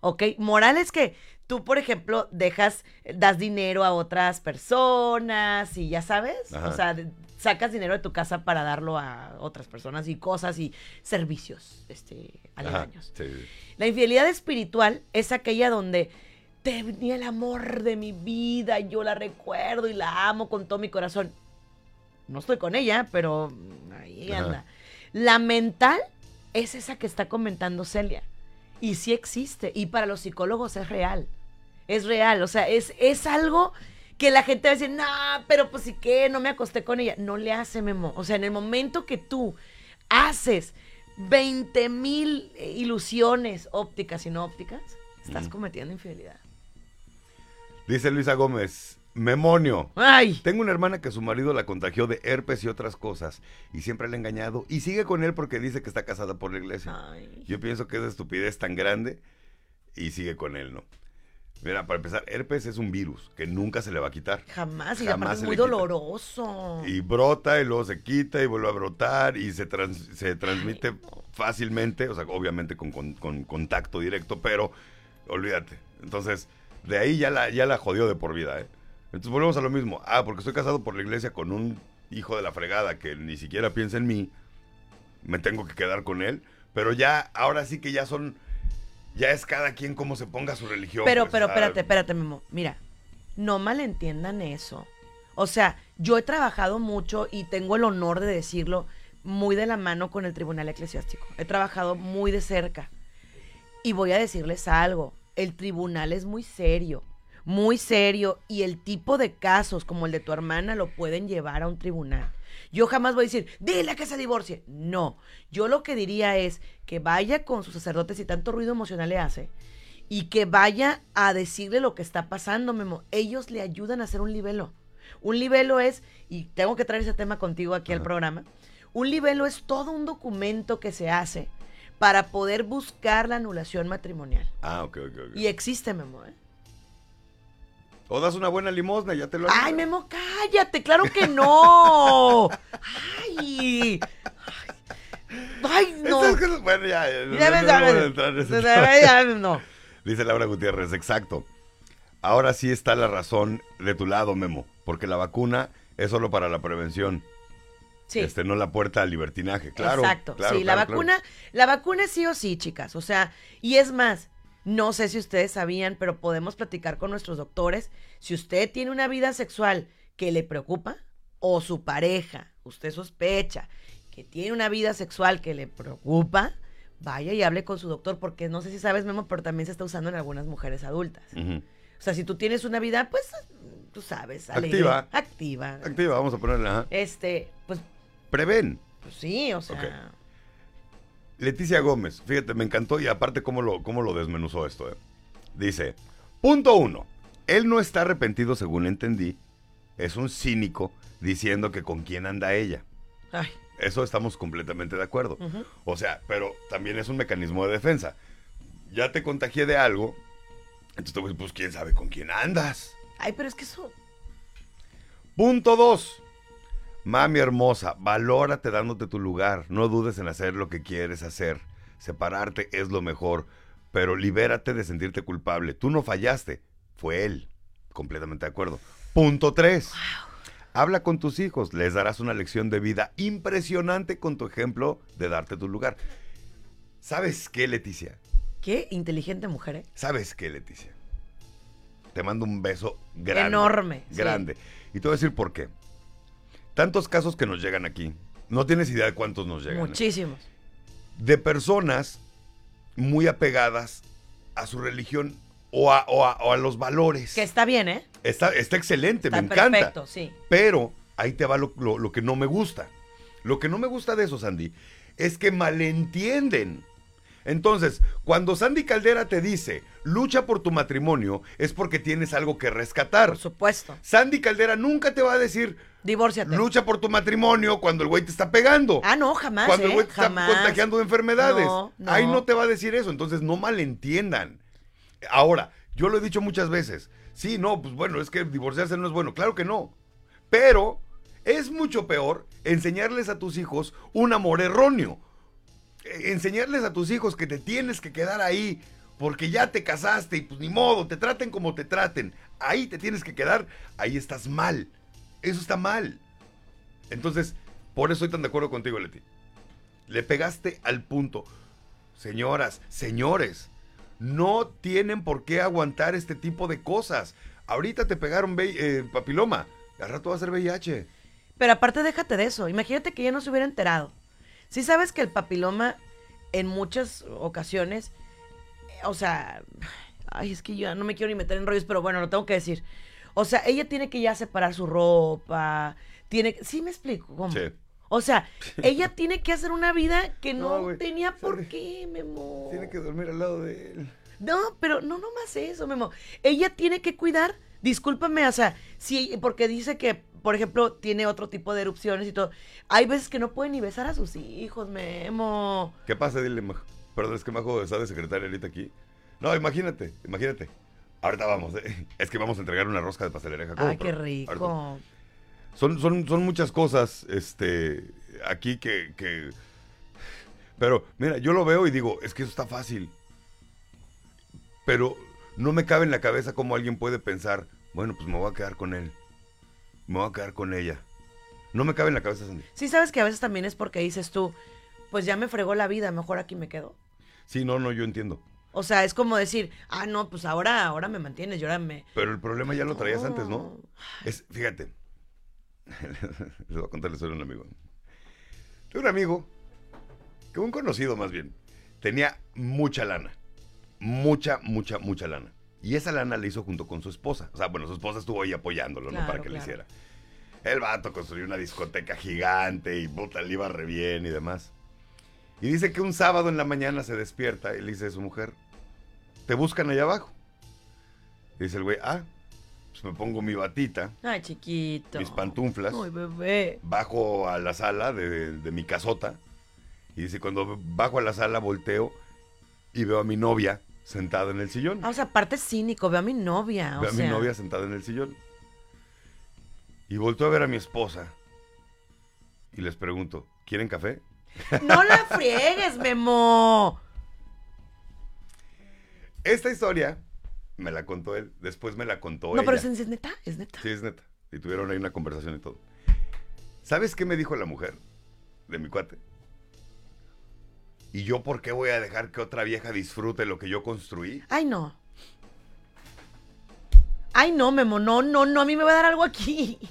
¿Ok? Moral es que tú, por ejemplo, dejas, das dinero a otras personas y ya sabes. Ajá. O sea, sacas dinero de tu casa para darlo a otras personas y cosas y servicios este, aledaños. sí. La infidelidad espiritual es aquella donde tenía el amor de mi vida, yo la recuerdo y la amo con todo mi corazón. No estoy con ella, pero ahí Ajá. anda. La mental es esa que está comentando Celia. Y sí existe. Y para los psicólogos es real. Es real. O sea, es, es algo que la gente va a decir, no, pero pues sí que no me acosté con ella. No le hace memo. O sea, en el momento que tú haces 20 mil ilusiones ópticas y no ópticas, estás cometiendo infidelidad. Dice Luisa Gómez, Memonio. ¡Ay! Tengo una hermana que su marido la contagió de herpes y otras cosas y siempre la ha engañado y sigue con él porque dice que está casada por la iglesia. Ay. Yo pienso que es de estupidez tan grande y sigue con él, ¿no? Mira, para empezar, herpes es un virus que nunca se le va a quitar. Jamás. Y Jamás es muy le doloroso. Y brota y luego se quita y vuelve a brotar y se, trans- se transmite fácilmente, o sea, obviamente con, con- con contacto directo, pero olvídate. Entonces, de ahí ya la, ya la jodió de por vida, ¿eh? Entonces volvemos a lo mismo. Ah, porque estoy casado por la iglesia con un hijo de la fregada que ni siquiera piensa en mí, me tengo que quedar con él. Pero ya, ahora sí que ya son, ya es cada quien como se ponga su religión. Pero, pues, pero, ah, espérate, espérate, Memo. Mira, no malentiendan eso. O sea, yo he trabajado mucho y tengo el honor de decirlo muy de la mano con el Tribunal Eclesiástico. He trabajado muy de cerca. Y voy a decirles algo. El tribunal es muy serio, muy serio. Y el tipo de casos como el de tu hermana lo pueden llevar a un tribunal. Yo jamás voy a decir, dile que se divorcie. No, yo lo que diría es que vaya con sus sacerdotes y tanto ruido emocional le hace y que vaya a decirle lo que está pasando, Memo. Ellos le ayudan a hacer un libelo. Un libelo es, y tengo que traer ese tema contigo aquí al programa, un libelo es todo un documento que se hace para poder buscar la anulación matrimonial. Ah, ok, ok, ok. Y existe, Memo, ¿eh? O das una buena limosna, ya te lo Ay, Memo, cállate, claro que no. Ay. Ay, no. Estas cosas- bueno, ya, ya, no- no- no No. Dice Laura Gutiérrez, exacto. Ahora sí está la razón de tu lado, Memo, porque la vacuna es solo para la prevención, Sí. este, no la puerta al libertinaje. Claro. Exacto. claro, sí, la claro. vacuna, la vacuna sí o sí, chicas. O sea, y es más, no sé si ustedes sabían, pero podemos platicar con nuestros doctores. Si usted tiene una vida sexual que le preocupa, o su pareja, usted sospecha que tiene una vida sexual que le preocupa, vaya y hable con su doctor, porque no sé si sabes, Memo, pero también se está usando en algunas mujeres adultas. O sea, si tú tienes una vida, pues, tú sabes, alegre, Activa. activa. Activa, vamos a ponerla. Este, pues, Prevén. pues sí, o sea. Leticia Gómez, fíjate, me encantó y aparte cómo lo, cómo lo desmenuzó esto. eh. Dice, punto uno, él no está arrepentido según entendí, es un cínico diciendo que con quién anda ella. Ay. Eso estamos completamente de acuerdo. O sea, pero también es un mecanismo de defensa. Ya te contagié de algo, entonces pues quién sabe con quién andas. Ay, pero es que eso. Punto dos. Mami hermosa, valórate dándote tu lugar. No dudes en hacer lo que quieres hacer. Separarte es lo mejor, pero libérate de sentirte culpable. Tú no fallaste, fue él. Completamente de acuerdo. Punto tres. Habla con tus hijos, les darás una lección de vida impresionante con tu ejemplo de darte tu lugar. ¿Sabes qué, Leticia? Qué inteligente mujer, ¿eh? ¿Sabes qué, Leticia? Te mando un beso grande. Enorme, sí. Grande. Y te voy a decir por qué. Tantos casos que nos llegan aquí. No tienes idea de cuántos nos llegan. ¿eh? Muchísimos. De personas muy apegadas a su religión o a, o a- o a los valores. Que está bien, ¿eh? Está, está excelente, Está me encanta. perfecto, sí. Pero ahí te va lo, lo- lo que no me gusta. Lo que no me gusta de eso, Sandy, es que malentienden. Entonces, cuando Sandy Caldera te dice, lucha por tu matrimonio, es porque tienes algo que rescatar. Por supuesto. Sandy Caldera nunca te va a decir, Divórciate. lucha por tu matrimonio cuando el güey te está pegando. Ah, no, jamás. cuando el ¿eh? güey te está contagiando de enfermedades. No, no. Ahí no te va a decir eso. Entonces, no malentiendan. Ahora, yo lo he dicho muchas veces. Sí, no, pues bueno, es que divorciarse no es bueno. Claro que no. Pero es mucho peor enseñarles a tus hijos un amor erróneo. Enseñarles a tus hijos que te tienes que quedar ahí porque ya te casaste y pues ni modo, te traten como te traten. Ahí te tienes que quedar, ahí estás mal. Eso está mal. Entonces, por eso estoy tan de acuerdo contigo, Leti. Le pegaste al punto. Señoras, señores, no tienen por qué aguantar este tipo de cosas. Ahorita te pegaron eh, papiloma, al rato va a ser VIH. Pero aparte, déjate de eso. Imagínate que ella no se hubiera enterado. Si sabes que el papiloma, en muchas ocasiones, o sea, ay, es que yo no me quiero ni meter en rollos, pero bueno, lo tengo que decir. O sea, ella tiene que ya separar su ropa, tiene. ¿Sí me explico? ¿Cómo? Sí. O sea, ella tiene que hacer una vida que no, tenía por Sorry. qué, Memo. Tiene que dormir al lado de él. No, pero no nomás eso, Memo. Ella tiene que cuidar, discúlpame, o sea, sí, porque dice que, por ejemplo, tiene otro tipo de erupciones y todo. Hay veces que no puede ni besar a sus hijos, Memo. ¿Qué pasa? Dile, Majo. Perdón, es que Majo está de secretaria ahorita aquí. No, imagínate, imagínate. Ahorita vamos, ¿eh? es que vamos a entregar una rosca de pastelería. Ay, qué rico. ahorita- Son, son, son muchas cosas, este, aquí que, que... Pero, mira, yo lo veo y digo, es que eso está fácil. Pero no me cabe en la cabeza cómo alguien puede pensar, bueno, pues me voy a quedar con él. Me voy a quedar con ella. No me cabe en la cabeza, Sandy. Sí sabes que a veces también es porque dices tú, pues ya me fregó la vida, mejor aquí me quedo. Sí, no, no, yo entiendo. O sea, es como decir, ah, no, pues ahora, ahora me mantienes, y ahora me... Pero el problema ya lo traías antes, ¿no? Es, fíjate. Les voy a contar la historia de un amigo. Tengo un amigo, que un conocido más bien, tenía mucha lana. Mucha, mucha, mucha lana. Y esa lana la hizo junto con su esposa. O sea, bueno, su esposa estuvo ahí apoyándolo, ¿no? Para que le claro. hiciera. El vato construyó una discoteca gigante y puta, le iba re bien y demás. Y dice que un sábado en la mañana se despierta y le dice a su mujer, te buscan allá abajo. Y dice el güey, ah, pues me pongo mi batita, Ay, chiquito. mis pantuflas, Ay, bebé. bajo a la sala de, de mi casota. Y dice, cuando bajo a la sala volteo y veo a mi novia sentada en el sillón. Ah, o sea, aparte es cínico, veo a mi novia. o Veo a mi novia sentada en el sillón. Y volteo a ver a mi esposa. Y les pregunto, ¿quieren café? No la friegues, Memo. Esta historia me la contó él. Después me la contó No, ella. pero es, es neta, es neta. Sí, es neta. Y tuvieron ahí una conversación y todo. ¿Sabes qué me dijo la mujer de mi cuate? ¿Y yo por qué voy a dejar que otra vieja disfrute lo que yo construí? Ay, no. Ay, no, Memo, no, no, no, a mí me va a dar algo aquí.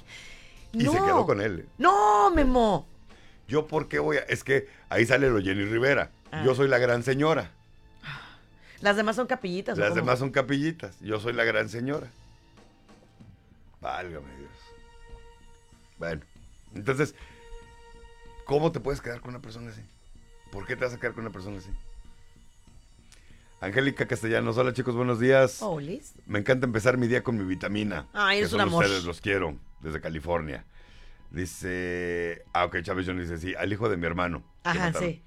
Y no. se quedó con él. No, Memo. ¿Yo por qué voy a...? Es que ahí sale lo Jenny Rivera. Ah. Yo soy la gran señora. Las demás son capillitas. ¿o Las demás son capillitas. Yo soy la gran señora. Válgame Dios. Bueno, entonces, ¿cómo te puedes quedar con una persona así? ¿Por qué te vas a quedar con una persona así? Angélica Castellanos, hola chicos, buenos días. Oh, Liz. Me encanta empezar mi día con mi vitamina. Que es un amor. ustedes, los quiero, desde California. Dice, ah, ok, Chávez Johnny dice, sí, al hijo de mi hermano. Ajá, sí.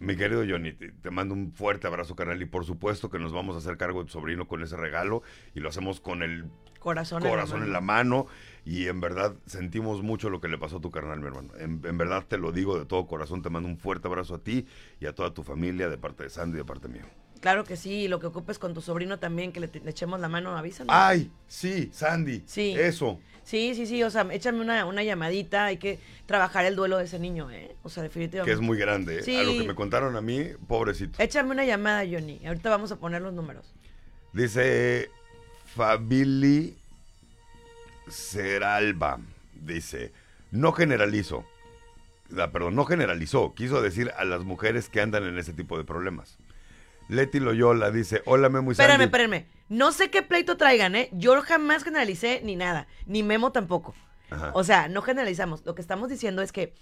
Mi querido Johnny, te, te mando un fuerte abrazo, carnal, y por supuesto que nos vamos a hacer cargo de tu sobrino con ese regalo y lo hacemos con el Corazón, corazón en la mano. mano y en verdad sentimos mucho lo que le pasó a tu carnal, mi hermano. En, en verdad te lo digo de todo corazón, te mando un fuerte abrazo a ti y a toda tu familia de parte de Sandy y de parte mía. Claro que sí, lo que ocupes con tu sobrino también, que le, echemos la mano, avísanos. Ay, sí, Sandy. Sí. Eso. Sí, sí, sí, o sea, échame una, una llamadita, hay que trabajar el duelo de ese niño, ¿eh? O sea, Que definitivamente. es muy grande. ¿eh? Sí. A lo que me contaron a mí, pobrecito. Échame una llamada, Johnny. Ahorita vamos a poner los números. Dice Fabili Seralba. Dice, no generalizo. Perdón, no generalizó. Quiso decir a las mujeres que andan en ese tipo de problemas. Leti Loyola dice, hola Memo y Espérame, Sandy". espérame. No sé qué pleito traigan, ¿eh? Yo jamás generalicé ni nada, ni Memo tampoco. Ajá. O sea, no generalizamos. Lo que estamos diciendo es que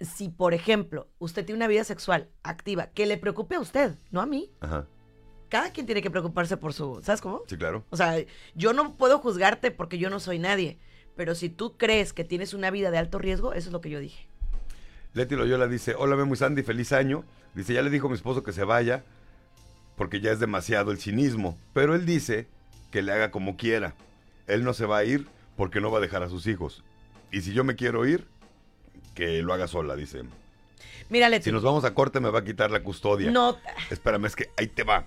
si, por ejemplo, usted tiene una vida sexual activa, que le preocupe a usted, no a mí. Ajá. Cada quien tiene que preocuparse por su... ¿Sabes cómo? Sí, claro. O sea, yo no puedo juzgarte porque yo no soy nadie. Pero si tú crees que tienes una vida de alto riesgo, eso es lo que yo dije. Leti Loyola dice, hola Memo y Sandy, feliz año. Dice, ya le dijo a mi esposo que se vaya porque ya es demasiado el cinismo. Pero él dice que le haga como quiera. Él no se va a ir porque no va a dejar a sus hijos. Y si yo me quiero ir, que lo haga sola, dice. Mira, Leti. Si nos vamos a corte me va a quitar la custodia. No... Espérame, es que ahí te va.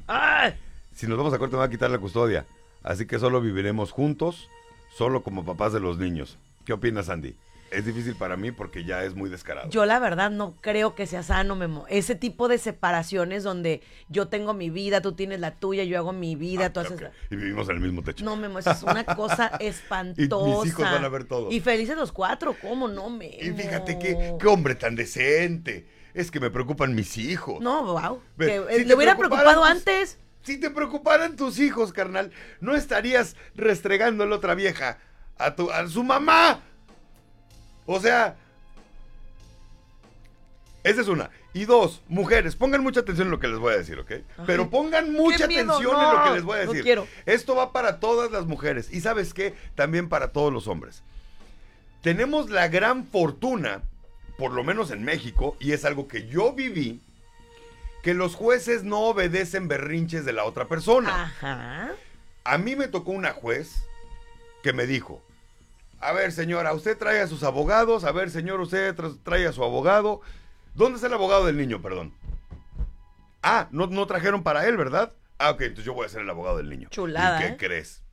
Si nos vamos a corte me va a quitar la custodia. Así que solo viviremos juntos, solo como papás de los niños. ¿Qué opinas, Andy? Es difícil para mí porque ya es muy descarado. Yo la verdad no creo que sea sano, Memo. Ese tipo de separaciones donde yo tengo mi vida, tú tienes la tuya, yo hago mi vida, Ah, tú haces... ok. la- Y vivimos en el mismo techo. No, Memo, eso es una cosa espantosa. hijos van a ver todo. Y felices los cuatro, ¿cómo no, Memo? Y fíjate qué, qué hombre tan decente. Es que me preocupan mis hijos. No, wow. Que, si eh, te le hubiera preocupado antes. Si te preocuparan tus hijos, carnal, no estarías restregando la otra vieja a, tu, a su mamá. O sea, esa es una. Y dos, mujeres, pongan mucha atención en lo que les voy a decir, ¿ok? Pero pongan mucha miedo, atención en lo que les voy a no decir. quiero. Esto va para todas las mujeres. Y sabes qué? También para todos los hombres. Tenemos la gran fortuna, por lo menos en México, y es algo que yo viví, que los jueces no obedecen berrinches de la otra persona. Ajá. A mí me tocó una juez que me dijo, a ver señora, usted trae a sus abogados, a ver señor, usted tra- trae a su abogado. ¿Dónde está el abogado del niño, perdón? Ah, no, no trajeron para él, ¿verdad? Ah, ok, entonces yo voy a ser el abogado del niño. Chulada, ¿Y qué ¿eh? crees?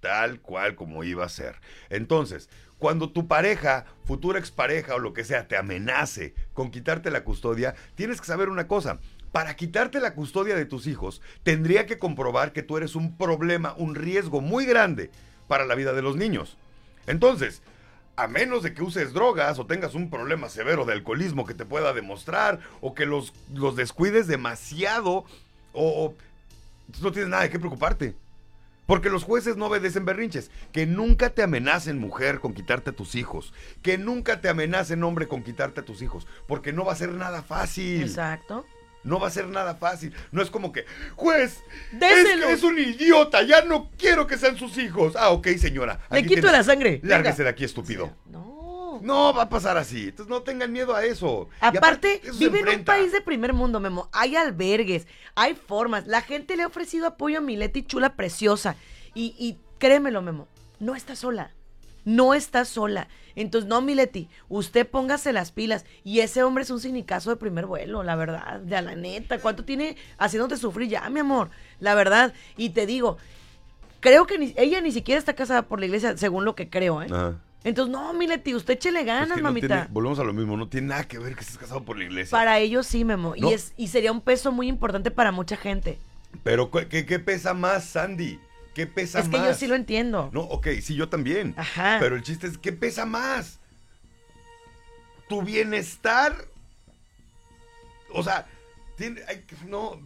Tal cual como iba a ser. Entonces, cuando tu pareja, futura expareja o lo que sea, te amenace con quitarte la custodia, tienes que saber una cosa. Para quitarte la custodia de tus hijos, tendría que comprobar que tú eres un problema, un riesgo muy grande para la vida de los niños. Entonces, a menos de que uses drogas o tengas un problema severo de alcoholismo que te pueda demostrar, o que los, los descuides demasiado, o, o no tienes nada de qué preocuparte. Porque los jueces no obedecen berrinches. Que nunca te amenacen mujer con quitarte a tus hijos. Que nunca te amenacen hombre con quitarte a tus hijos. Porque no va a ser nada fácil. Exacto. No va a ser nada fácil. No es como que, juez, es, Déselo. que es un idiota, ya no quiero que sean sus hijos. Ah, ok, señora. Le quito tiene- la sangre. Lárguese Venga. de aquí, estúpido. No. No va a pasar así. Entonces no tengan miedo a eso. Aparte, vive en un país de primer mundo, Memo. Hay albergues, hay formas. La gente le ha ofrecido apoyo a mi Leti chula preciosa. Y, y créemelo, Memo, no está sola. No está sola. Entonces, no, Mileti, usted póngase las pilas. Y ese hombre es un sinicazo de primer vuelo, la verdad, de a la neta. ¿Cuánto tiene haciéndote sufrir ya, mi amor? La verdad. Y te digo, creo que ni- ella ni siquiera está casada por la iglesia, según lo que creo, ¿eh? Ajá. Entonces, no, Mileti, usted échele Es ganas, que no mamita. tiene- volvemos a lo mismo, no tiene nada que ver que estés casado por la iglesia. Para ellos sí, Memo. No. Y, es, y sería un peso muy importante para mucha gente. Pero ¿qué, qué- qué pesa más, Sandy? ¿Qué pesa es que más? yo sí lo entiendo. No, ok, sí, yo también. Ajá. Pero el chiste es, ¿qué pesa más? ¿Tu bienestar? O sea, tiene, ay, no...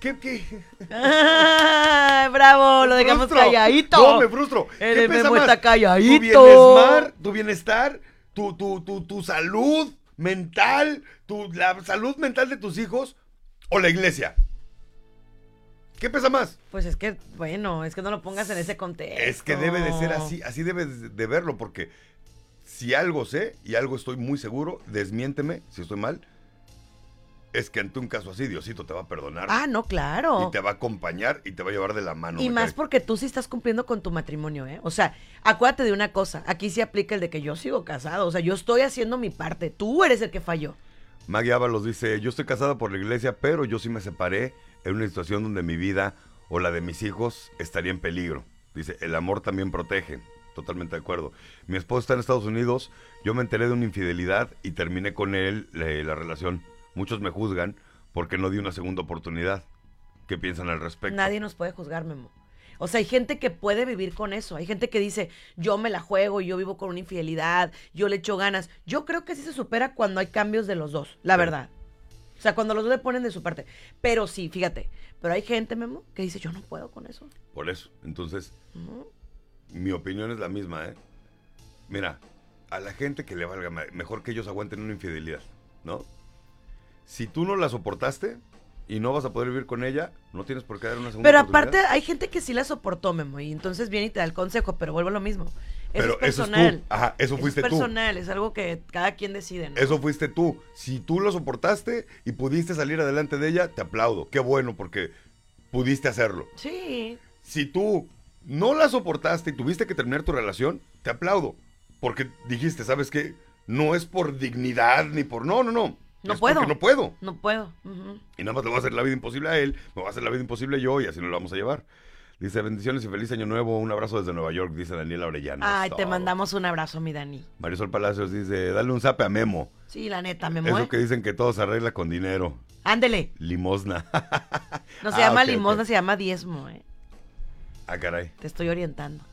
¿Qué, qué? ¡Bravo! Lo dejamos frustro. calladito. No, me frustro. El ¿Qué pesa más? está calladito. ¿Tu bienestar? ¿Tu bienestar? ¿Tu, tu, tu, tu salud mental? Tu, ¿La salud mental de tus hijos? ¿O la iglesia? ¿Qué pesa más? Pues es que, bueno, es que no lo pongas en ese contexto. Es que debe de ser así, así debes de- verlo, porque si algo sé y algo estoy muy seguro, desmiénteme si estoy mal, es que ante un caso así, Diosito te va a perdonar Ah, no, claro. y te va a acompañar y te va a llevar de la mano. Y más cae. porque tú sí estás cumpliendo con tu matrimonio, ¿eh? O sea, acuérdate de una cosa. Aquí sí aplica el de que yo sigo casado. O sea, yo estoy haciendo mi parte. Tú eres el que falló. Maggie Ábalos dice, yo estoy casada por la iglesia, pero yo sí me separé en una situación donde mi vida o la de mis hijos estaría en peligro. Dice, el amor también protege. Totalmente de acuerdo. Mi esposo está en Estados Unidos, yo me enteré de una infidelidad y terminé con él eh, la relación. Muchos me juzgan porque no di una segunda oportunidad. ¿Qué piensan al respecto? Nadie nos puede juzgar, Memo. O sea, hay gente que puede vivir con eso. Hay gente que dice, yo me la juego, yo vivo con una infidelidad, yo le echo ganas. Yo creo que sí se supera cuando hay cambios de los dos, la Sí. verdad. O sea, cuando los dos le ponen de su parte. Pero sí, fíjate. Pero hay gente, Memo, que dice, yo no puedo con eso. Por eso. Entonces, Ujú. mi opinión es la misma, ¿eh? Mira, a la gente que le valga, mejor que ellos aguanten una infidelidad, ¿no? Si tú no la soportaste y no vas a poder vivir con ella, no tienes por qué dar una segunda Pero aparte, hay gente que sí la soportó, Memo, y entonces viene y te da el consejo, pero vuelvo a lo mismo. Eso Pero es eso es tú. personal. Ajá, eso fuiste es tú. personal, es algo que cada quien decide, ¿no? Eso fuiste tú. Si tú lo soportaste y pudiste salir adelante de ella, te aplaudo. Qué bueno, porque pudiste hacerlo. Sí. Si tú no la soportaste y tuviste que terminar tu relación, te aplaudo. Porque dijiste, ¿sabes qué? No es por dignidad ni por... No, no, no. No Es puedo. no puedo. No puedo. Y nada más le voy a hacer la vida imposible a él, me voy a hacer la vida imposible yo y así nos lo vamos a llevar. Dice, bendiciones y feliz año nuevo, un abrazo desde Nueva York, dice Daniela Orellana. Ay, te mandamos un abrazo, mi Dani. Marisol Palacios dice, dale un zape a Memo. Sí, la neta, Memo. Eso ¿eh? que dicen que todo se arregla con dinero. Ándele. Limosna. No se Ah, llama ok, limosna, se llama diezmo, ¿eh? Ah, caray. Te estoy orientando.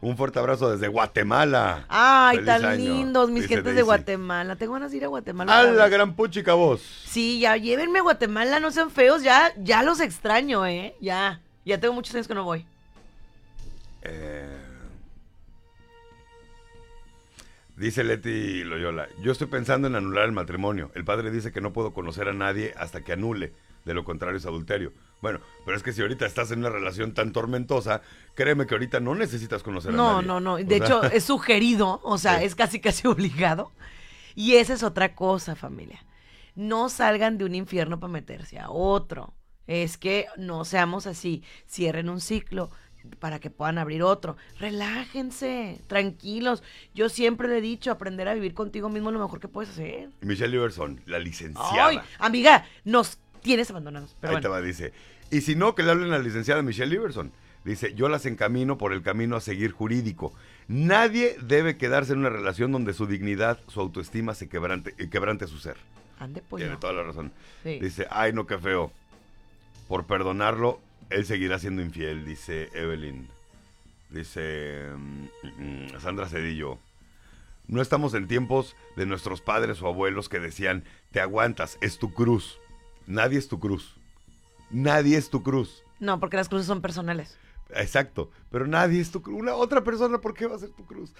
Un fuerte abrazo desde Guatemala. Ay, Feliz tan año, lindos mis dice gentes de. Guatemala. Tengo ganas de ir a Guatemala. ¡A otra la vez. gran puchica voz! Sí, ya llévenme a Guatemala, no sean feos, ya, ya los extraño, ¿eh? Ya, ya tengo muchos años que no voy. Eh, Dice Leti Loyola, yo estoy pensando en anular el matrimonio. El padre dice que no puedo conocer a nadie hasta que anule. De lo contrario es adulterio. Bueno, pero es que si ahorita estás en una relación tan tormentosa, créeme que ahorita no necesitas conocer a No, nadie. no, no. O De hecho, es sugerido, o sea, Sí. es casi casi obligado. Y esa es otra cosa, familia. No salgan de un infierno para meterse a otro. Es que no seamos así. Cierren un ciclo para que puedan abrir otro. Relájense, tranquilos. Yo siempre le he dicho, aprender a vivir contigo mismo es lo mejor que puedes hacer. Michelle Iverson, la licenciada. Ay, amiga, nos tienes abandonados. Pero Ahí te va, dice. Y si no, que le hablen a la licenciada Michelle Iverson. Dice, yo las encamino por el camino a seguir jurídico. Nadie debe quedarse en una relación donde su dignidad, su autoestima se quebrante, eh, quebrante su ser. Ande, pues. Tiene no. toda la razón. Sí. Dice, ay, no, qué feo. Por perdonarlo, él seguirá siendo infiel, dice Evelyn. Dice mm, Sandra Cedillo. No estamos en tiempos de nuestros padres o abuelos que decían, te aguantas, es tu cruz. Nadie es tu cruz. Nadie es tu cruz. No, porque las cruces son personales. Exacto, pero nadie es tu cruz. Una otra persona, ¿por qué va a ser tu cruz?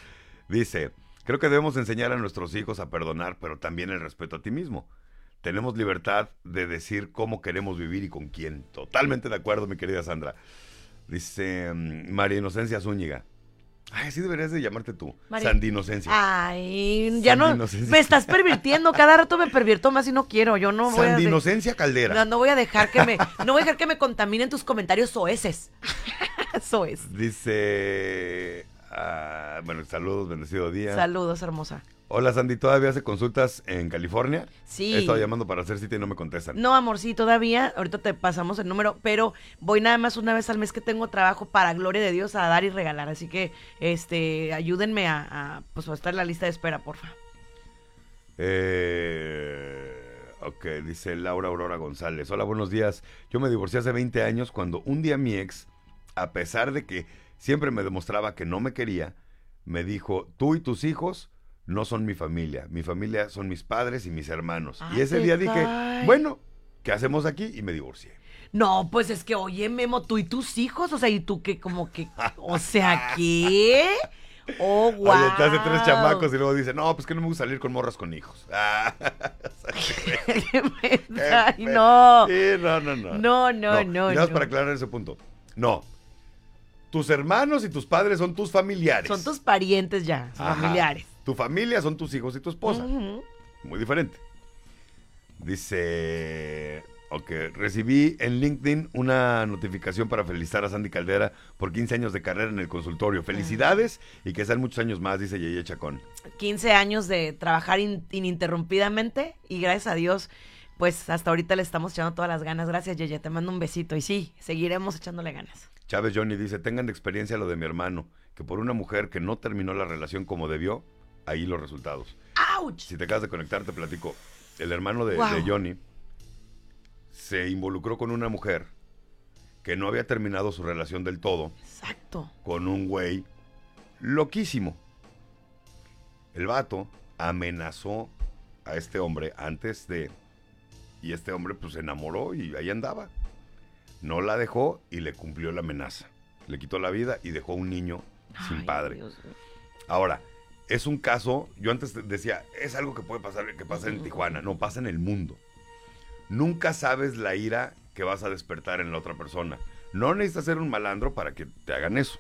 Dice, creo que debemos enseñar a nuestros hijos a perdonar, pero también el respeto a ti mismo. Tenemos libertad de decir cómo queremos vivir y con quién. Totalmente de acuerdo, mi querida Sandra. Dice mm, María Inocencia Zúñiga. Ay, así deberías de llamarte tú. María- Sandy Inocencia. Ay, ya Sandy no. Me estás pervirtiendo. Cada rato me pervierto más y no quiero. Yo no voy a. Sandy de- Caldera. No, no voy a dejar que me. No voy a dejar que me contaminen tus comentarios soeces. Soez. Dice. Ah, bueno, saludos, bendecido día. Saludos, hermosa. Hola Sandy, ¿todavía hace consultas en California? Sí. He estado llamando para hacer cita y no me contestan. No, amor, sí, todavía. Ahorita te pasamos el número, pero voy nada más una vez al mes que tengo trabajo para gloria de Dios a dar y regalar. Así que, este, ayúdenme a, a, pues, a estar en la lista de espera, porfa. Eh, ok, dice Laura Aurora González. Hola, buenos días. Yo me divorcié hace 20 años cuando un día mi ex, a pesar de que siempre me demostraba que no me quería, me dijo, tú y tus hijos no son mi familia. Mi familia son mis padres y mis hermanos. Ah, y ese día dije, cae. bueno, ¿qué hacemos aquí? Y me divorcié. No, pues es que, oye, Memo, tú y tus hijos, o sea, y tú que como que, o sea, ¿qué? Oh, wow. Oye, te hace tres chamacos y luego dice, no, pues que no me gusta salir con morras con hijos. Ah, Ay, no. Sí, no, no, no. No, no, no, más no. para aclarar ese punto. No. Tus hermanos y tus padres son tus familiares. Son tus parientes ya, Ajá. familiares. Tu familia son tus hijos y tu esposa. Muy diferente. Dice. Ok, recibí en LinkedIn una notificación para felicitar a Sandy Caldera por 15 años de carrera en el consultorio. Felicidades y que sean muchos años más, dice Yeye Chacón. 15 años de trabajar in- ininterrumpidamente y gracias a Dios pues hasta ahorita le estamos echando todas las ganas. Gracias, Yeye, te mando un besito. Y sí, seguiremos echándole ganas. Chávez Johnny dice, tengan de experiencia lo de mi hermano, que por una mujer que no terminó la relación como debió, ahí los resultados. ¡Auch! Si te acabas de conectar, te platico. El hermano de, Wow. de Johnny se involucró con una mujer que no había terminado su relación del todo Exacto. con un güey loquísimo. El vato amenazó a este hombre antes de... Y este hombre pues se enamoró y ahí andaba. No la dejó y le cumplió la amenaza. Le quitó la vida y dejó un niño sin padre. Dios. Ahora, es un caso, yo antes decía, es algo que puede pasar, que pasa en Tijuana, no pasa en el mundo. Nunca sabes la ira que vas a despertar en la otra persona. No necesitas ser un malandro para que te hagan eso.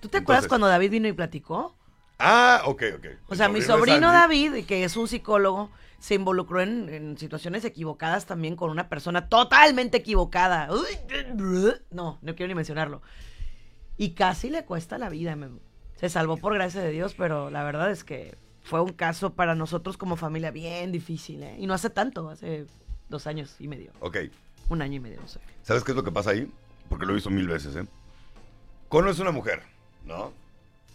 ¿Tú te acuerdas cuando David vino y platicó? Ah, ok, ok. O sea, mi sobrino. David, que es un psicólogo, se involucró en, en situaciones equivocadas también con una persona totalmente equivocada. No, no quiero ni mencionarlo. Y casi le cuesta la vida. Se salvó por gracia de Dios, pero la verdad es que fue un caso para nosotros como familia bien difícil. ¿eh? Y no hace tanto, hace dos años y medio. Ok, Un año y medio, no sé. ¿sabes qué es lo que pasa ahí? Porque lo he visto mil veces, ¿eh? Conoces una mujer, ¿no?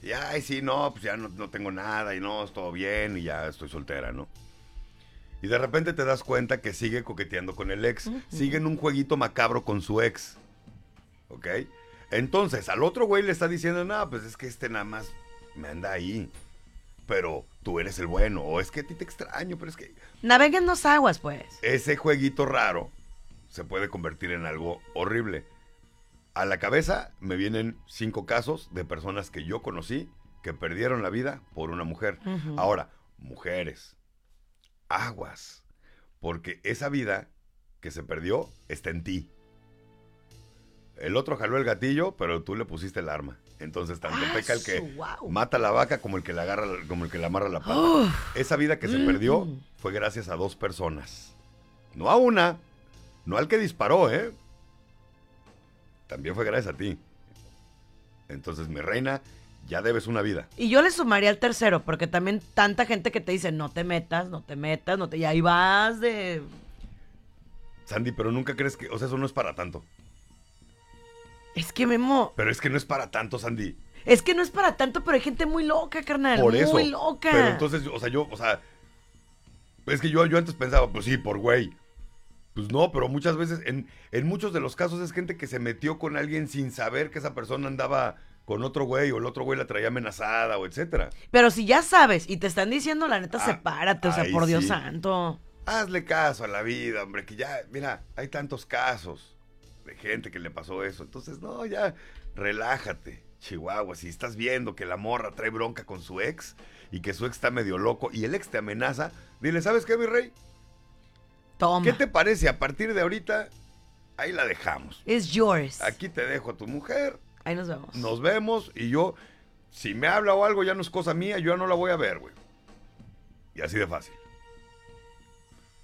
Y, ay, sí, no, pues ya no, no tengo nada y no, es todo bien y ya estoy soltera, ¿no? Y de repente te das cuenta que sigue coqueteando con el ex. Sigue en un jueguito macabro con su ex. ¿Ok? Entonces, al otro güey le está diciendo, no, pues es que este nada más me anda ahí. Pero tú eres el bueno. O es que a ti te extraño, pero es que Naveguen dos aguas, pues. ese jueguito raro se puede convertir en algo horrible. A la cabeza me vienen cinco casos de personas que yo conocí que perdieron la vida por una mujer. Ahora, mujeres, aguas, porque esa vida que se perdió está en ti. El otro jaló el gatillo, pero tú le pusiste el arma. Entonces, tanto Ah, peca el que mata a la vaca como el que la agarra, como el que la amarra la pata. Esa vida que se perdió Mm. fue gracias a dos personas. No a una, no al que disparó, ¿eh? También fue gracias a ti. Entonces, mi reina, ya debes una vida. Y yo le sumaría al tercero, porque también tanta gente que te dice, no te metas, no te metas, no te... Y ahí vas de... Sandy, pero nunca crees que, o sea, eso no es para tanto. Es que Memo, Pero es que no es para tanto, Sandy. es que no es para tanto, pero hay gente muy loca, carnal. Por muy eso. loca. Pero entonces, o sea, yo, o sea, es que yo, yo antes pensaba, pues sí, por güey. Pues no, pero muchas veces, en, en muchos de los casos es gente que se metió con alguien sin saber que esa persona andaba con otro güey o el otro güey la traía amenazada o etcétera. Pero si ya sabes y te están diciendo, la neta, Ah, sepárate, o sea, por Dios sí. santo. Hazle caso a la vida, hombre, que ya, mira, hay tantos casos de gente que le pasó eso. Entonces, no, ya, relájate, Chihuahua. Si estás viendo que la morra trae bronca con su ex y que su ex está medio loco y el ex te amenaza, dile, ¿sabes qué, mi rey? Toma. ¿Qué te parece? A partir de ahorita, ahí la dejamos. Es yours. Aquí te dejo a tu mujer, Ahí nos vemos. nos vemos y yo, si me habla o algo, ya no es cosa mía, yo ya no la voy a ver, güey. Y así de fácil.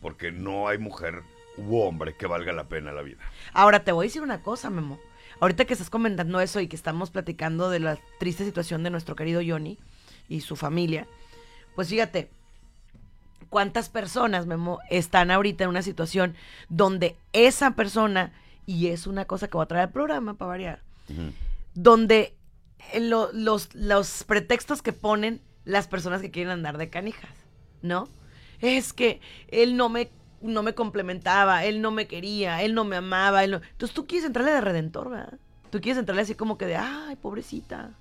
Porque no hay mujer u hombre que valga la pena la vida. Ahora te voy a decir una cosa, Memo. Ahorita que estás comentando eso y que estamos platicando de la triste situación de nuestro querido Johnny y su familia, pues fíjate, cuántas personas, Memo, están ahorita en una situación donde esa persona, y es una cosa que voy a traer al programa para variar, donde eh, lo- los, los pretextos que ponen las personas que quieren andar de canijas, ¿no? Es que él no me, no me complementaba, él no me quería, él no me amaba, él no... Entonces tú quieres entrarle de redentor, ¿verdad? Tú quieres entrarle así como que de, ay, pobrecita.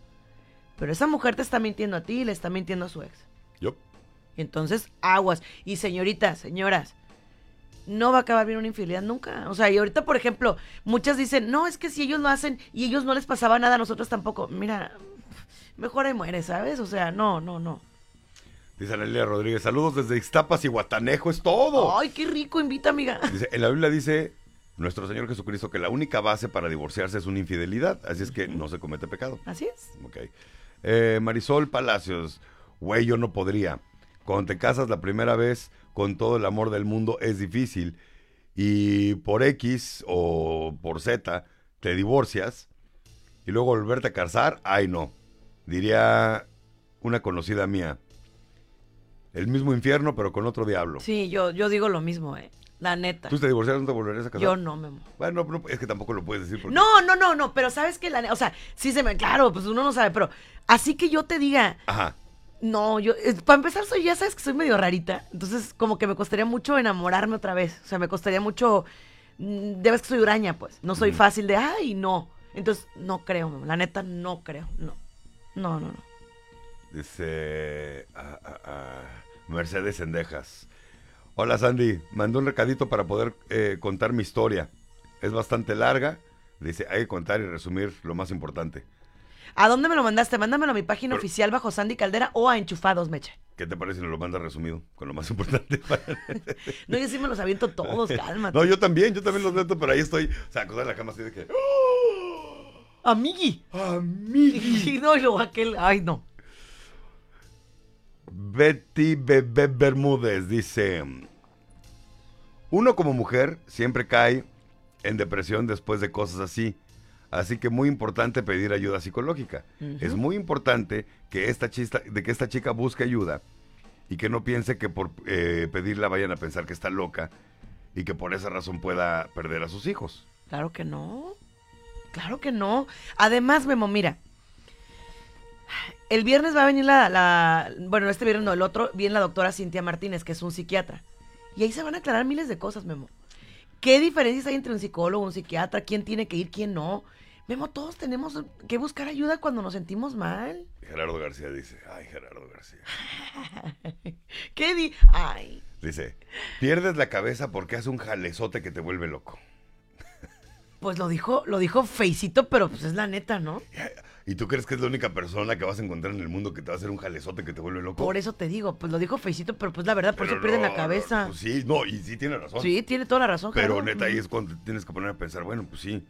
Pero esa mujer te está mintiendo a ti y le está mintiendo a su ex. Yo, Entonces, aguas. Y señoritas, señoras, no va a acabar bien una infidelidad nunca. O sea, y ahorita, por ejemplo, muchas dicen, no, es que si ellos lo hacen y ellos no les pasaba nada, a nosotros tampoco. Mira, mejor ahí muere, ¿sabes? O sea, no, no, no. dice Anelia Rodríguez, saludos desde Ixtapas y Guatanejo, es todo. Ay, qué rico, invita, amiga. Dice, en la Biblia dice nuestro Señor Jesucristo que la única base para divorciarse es una infidelidad, así es que no se comete pecado. Así es. Ok. Eh, Marisol Palacios, güey, yo no podría. Cuando te casas la primera vez con todo el amor del mundo es difícil y por X o por Z te divorcias y luego volverte a casar, ay no. Diría una conocida mía, El mismo infierno, pero con otro diablo. Sí, yo, yo digo lo mismo, ¿eh? La neta. ¿Tú te divorciaron, no te volverías a casar? Yo no, Memo. Bueno, no, es que tampoco lo puedes decir porque... No, no, no, no, pero sabes que la, ne- o sea, sí se me, claro, pues uno no sabe, pero así que yo te diga, Ajá. No, yo, eh, para empezar soy, ya sabes que soy medio rarita, entonces como que me costaría mucho enamorarme otra vez, o sea, me costaría mucho, mm, ya ves que soy huraña, pues, no soy fácil de, ay, no, entonces no creo, la neta no creo, no, no, no, no. Dice ah, ah, ah, Mercedes Sendejas. Hola Sandy, mandé un recadito para poder eh, contar mi historia. Es bastante larga. Dice, hay que contar y resumir lo más importante. ¿A dónde me lo mandaste? Mándamelo a mi página Pero- oficial bajo Sandy Caldera o a Enchufados, Meche. ¿Qué te parece si nos lo mandas resumido? Con lo más importante. No, yo sí me los aviento todos, cálmate. no, yo también, yo también los meto, pero ahí estoy. O sea, acostada en la cama así de que... Amigui. ¡Amigui! Y no, y luego aquel, ay, no. Betty Bebé Bermúdez dice: Uno como mujer siempre cae en depresión después de cosas así. Así que muy importante pedir ayuda psicológica. Es muy importante que esta, chista, de que esta chica busque ayuda y que no piense que por eh, pedirla vayan a pensar que está loca y que por esa razón pueda perder a sus hijos. Claro que no. Claro que no. Además, Memo, mira. El viernes va a venir la, la- Bueno, este viernes no, el otro, viene la doctora Cintia Martínez, que es un psiquiatra. Y ahí se van a aclarar miles de cosas, Memo. ¿Qué diferencias hay entre un psicólogo, un psiquiatra? ¿Quién tiene que ir, quién no? Memo, todos tenemos que buscar ayuda cuando nos sentimos mal. Gerardo García dice: Ay, Gerardo García. ¿Qué di? Ay. Dice: Pierdes la cabeza porque hace un jalezote que te vuelve loco. Pues lo dijo, lo dijo feicito, pero pues es la neta, ¿no? ¿Y tú crees que es la única persona que vas a encontrar en el mundo que te va a hacer un jalezote que te vuelve loco? Por eso te digo, pues lo dijo feicito, pero pues la verdad, por Pero eso pierden no, la cabeza. no, pues sí, no, y sí tiene razón. Sí, tiene toda la razón. Pero neta, ahí es cuando te tienes que poner a pensar, bueno, pues sí,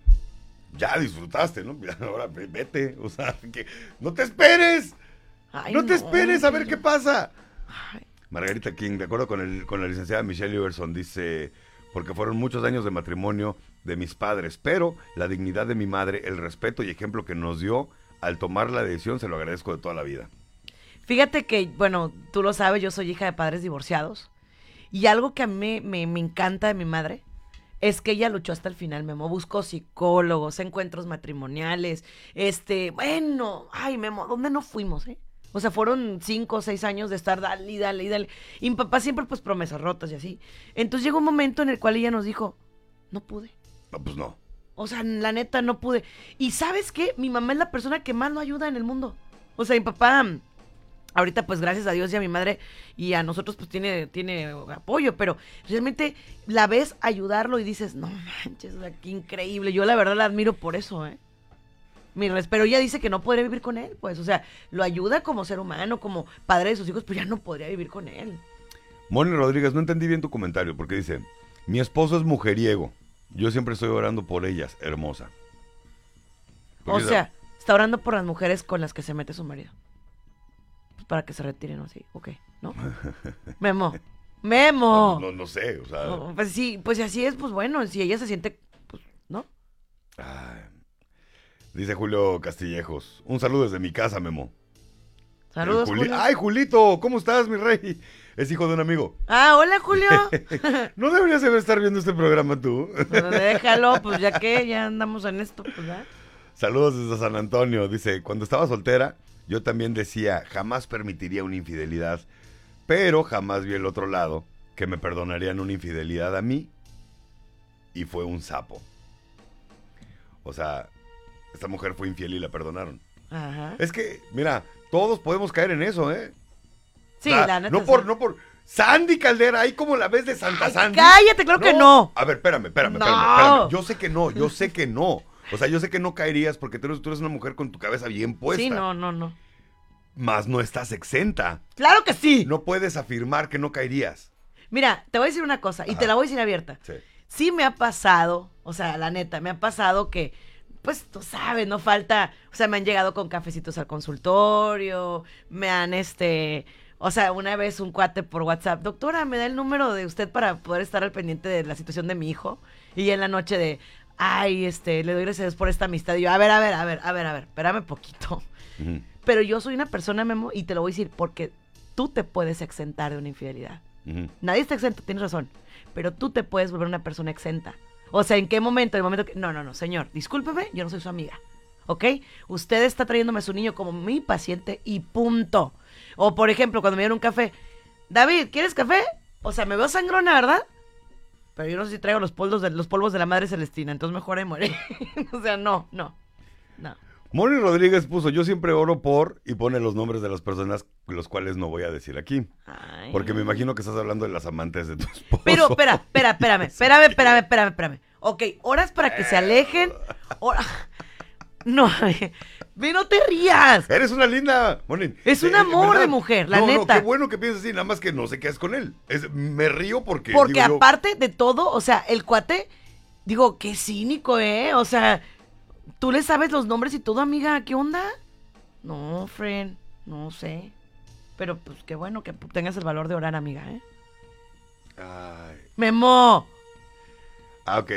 ya disfrutaste, ¿no? Ahora ve- vete, o sea, que no te esperes, Ay, no te esperes a ver qué pasa. Ay, Margarita King, de acuerdo con, el, con la licenciada Michelle Iverson, dice, porque fueron muchos años de matrimonio de mis padres, pero la dignidad de mi madre, el respeto y ejemplo que nos dio al tomar la decisión, se lo agradezco de toda la vida. Fíjate que, bueno, tú lo sabes, yo soy hija de padres divorciados. Y algo que a mí me, me encanta de mi madre es que ella luchó hasta el final, Memo. Buscó psicólogos, encuentros matrimoniales. Este, bueno, ay, Memo, ¿dónde no fuimos, eh? O sea, fueron cinco o seis años de estar dale y dale y dale. Y mi papá siempre, pues, promesas rotas y así. Entonces llegó un momento en el cual ella nos dijo, no pude. No, pues no. O sea, la neta no pude. Y sabes qué, mi mamá es la persona que más lo ayuda en el mundo. O sea, mi papá, ahorita pues gracias a Dios y a mi madre y a nosotros pues tiene, tiene apoyo, pero realmente la ves ayudarlo y dices, no manches, o sea, qué increíble. Yo la verdad la admiro por eso, ¿eh? Mi pero ella dice que no podría vivir con él, pues, o sea, lo ayuda como ser humano, como padre de sus hijos, pero ya no podría vivir con él. Moni Rodríguez, no entendí bien tu comentario, porque dice, mi esposo es mujeriego, yo siempre estoy orando por ellas, hermosa. O Porque sea, está orando por las mujeres con las que se mete su marido. Para que se retiren o así, ok, ¿no? Memo, Memo. No, no sé, o sea... No, pues sí, pues si así es, pues bueno, si ella se siente, pues, ¿no? ay. Dice Julio Castillejos, un saludo desde mi casa, Memo. Saludos, Juli- Julio. Ay, Julito, ¿cómo estás, mi rey? Es hijo de un amigo. Ah, hola, Julio. ¿No deberías de estar viendo este programa tú? Pues déjalo, pues ya que ya andamos en esto, pues ¿verdad? Saludos desde San Antonio. Dice, cuando estaba soltera, yo también decía, jamás permitiría una infidelidad, pero jamás vi el otro lado, que me perdonarían una infidelidad a mí, y fue un sapo. O sea, esta mujer fue infiel y la perdonaron. Ajá. Es que, mira, todos podemos caer en eso, ¿eh? Sí, la neta. No sí. por, no por... Sandy Caldera, ahí como la ves de Santa Ay, Sandy. cállate, claro que no. A ver, espérame, espérame, No. espérame, espérame. Yo sé que no, yo sé que no. O sea, yo sé que no caerías porque tú eres, tú eres una mujer con tu cabeza bien puesta. Sí, no, no, no. Más no estás exenta. Claro que sí. No puedes afirmar que no caerías. Mira, te voy a decir una cosa y Ajá. te la voy a decir abierta. Sí. Sí me ha pasado, o sea, la neta, me ha pasado que, pues tú sabes, no falta, o sea, me han llegado con cafecitos al consultorio, me han, este, o sea, una vez un cuate por WhatsApp, doctora, me da el número de usted para poder estar al pendiente de la situación de mi hijo. Y en la noche de, ay, este, le doy gracias a Dios por esta amistad. Y yo, a ver, a ver, a ver, a ver, a ver, espérame poquito. Pero yo soy una persona, Memo, y te lo voy a decir, porque tú te puedes exentar de una infidelidad. Nadie está exento, tienes razón. Pero tú te puedes volver una persona exenta. O sea, ¿en qué momento? En el momento que. No, no, no, señor, discúlpeme, yo no soy su amiga. ¿Ok? Usted está trayéndome a su niño como mi paciente y punto. O, por ejemplo, cuando me dieron un café. David, ¿quieres café? O sea, me veo sangrona, ¿verdad? Pero yo no sé si traigo los polvos de, los polvos de la madre Celestina, entonces mejor ahí muere. o sea, no, no. No. Moni Rodríguez puso, yo siempre oro por y pone los nombres de las personas los cuales no voy a decir aquí. Ay. Porque me imagino que estás hablando de las amantes de tu esposo. Pero, espera, espera, espérame, espérame, espérame, espérame, espérame. Ok, horas para que se alejen. hora- No, ve, no te rías. Eres una linda, Moni. Es un Eh, amor ¿verdad? de mujer, la No, no, neta. qué bueno que pienses así, nada más que no sé qué es con él. Es, me río porque... Porque digo yo, aparte de todo, o sea, el cuate, digo, qué cínico, ¿eh? O sea, tú le sabes los nombres y todo, amiga, ¿qué onda? No, friend, no sé. Pero pues qué bueno que tengas el valor de orar, amiga, ¿eh? Ay. Memo. Ah, ok.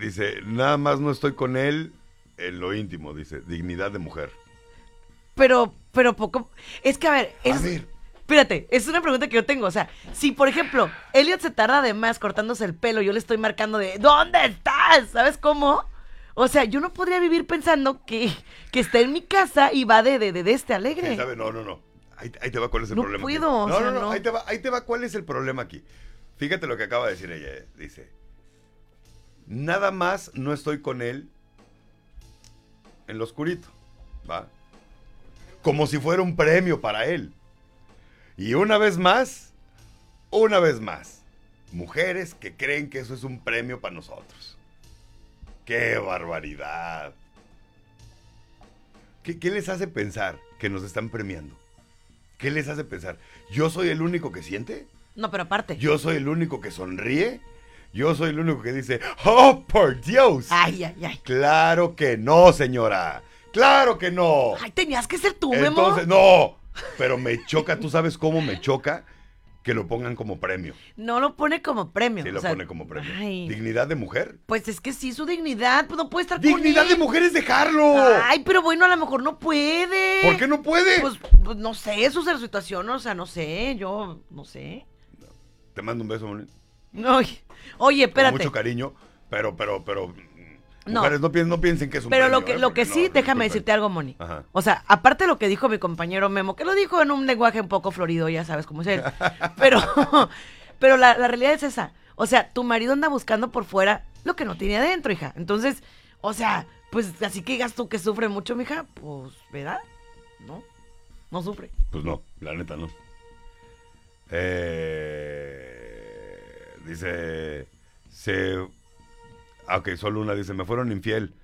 Dice, nada más no estoy con él en lo íntimo, dice, dignidad de mujer. Pero, pero poco. Es que, a ver, A es. ver. Espérate, es una pregunta que yo tengo. O sea, si por ejemplo, Elliot se tarda de más cortándose el pelo, yo le estoy marcando de ¿Dónde estás? ¿Sabes cómo? O sea, yo no podría vivir pensando que, que está en mi casa y va de, de, de, de este alegre. Sí, ¿sabe? No, no, no. Ahí, ahí te va cuál es el No problema. puedo, aquí. o No, sea, no, no, no. Ahí te, va, ahí te va cuál es el problema aquí. Fíjate lo que acaba de decir ella. eh. Dice, nada más no estoy con él en lo oscurito. ¿Va? Como si fuera un premio para él. Y una vez más, una vez más, mujeres que creen que eso es un premio para nosotros. ¡Qué barbaridad! ¿Qué, qué les hace pensar que nos están premiando? ¿Qué les hace pensar? ¿Yo soy el único que siente? No, pero aparte. ¿Yo soy el único que sonríe? ¿Yo soy el único que dice, ¡Oh, por Dios! Ay, ay, ay. Claro que no, señora. Claro que no. Ay, tenías que ser tú, Memo. Entonces, no. Pero me choca, ¿tú sabes cómo me choca? Que lo pongan como premio. No lo pone como premio. Sí, o lo sea, pone como premio. Ay, ¿Dignidad de mujer? pues es que sí, su dignidad, pues no puede estar ¡Dignidad con de mujer es dejarlo! Ay, pero bueno, a lo mejor no puede. ¿Por qué no puede? Pues, pues no sé, su situación, o sea, no sé, yo no sé. Te mando un beso. Oye, oye, Con espérate. mucho cariño, pero, pero, pero. mm, No. Mujeres, no, piensen, no piensen que es un Pero lo que, ¿eh? lo que sí, no, déjame decirte algo, Moni. Ajá. O sea, aparte de lo que dijo mi compañero Memo, que lo dijo en un lenguaje un poco florido, ya sabes cómo es él. Pero, pero la, la realidad es esa. O sea, tu marido anda buscando por fuera lo que no tiene adentro, hija. Entonces, o sea, pues así que digas tú que sufre mucho, mija, pues, ¿verdad? No, no sufre. Pues no, la neta no. Eh, dice. Se. Ok, solo una dice: Me fueron infiel.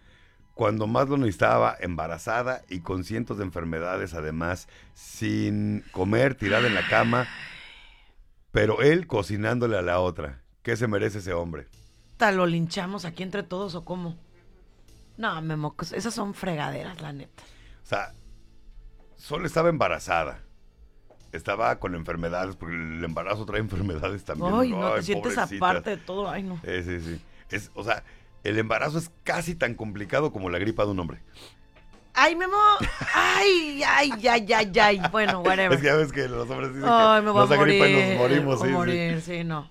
Cuando más lo necesitaba, embarazada y con cientos de enfermedades, además, sin comer, tirada en la cama. Pero él cocinándole a la otra. ¿Qué se merece ese hombre? ¿Tal lo linchamos aquí entre todos o cómo? No, Memo, pues, esas son fregaderas, la neta. O sea, solo estaba embarazada. Estaba con enfermedades, porque el embarazo trae enfermedades también. Ay, no, te sientes pobrecita. aparte de todo. Ay, no. Eh, sí, sí. Es, o sea, el embarazo es casi tan complicado como la gripa de un hombre. Ay, Memo. Ay, ay, ay, ay, ay. Bueno, whatever. Es que ya ves que los hombres dicen Ay, que me voy nos a da morir. gripa y nos morimos. voy a sí, sí. morir, sí, no.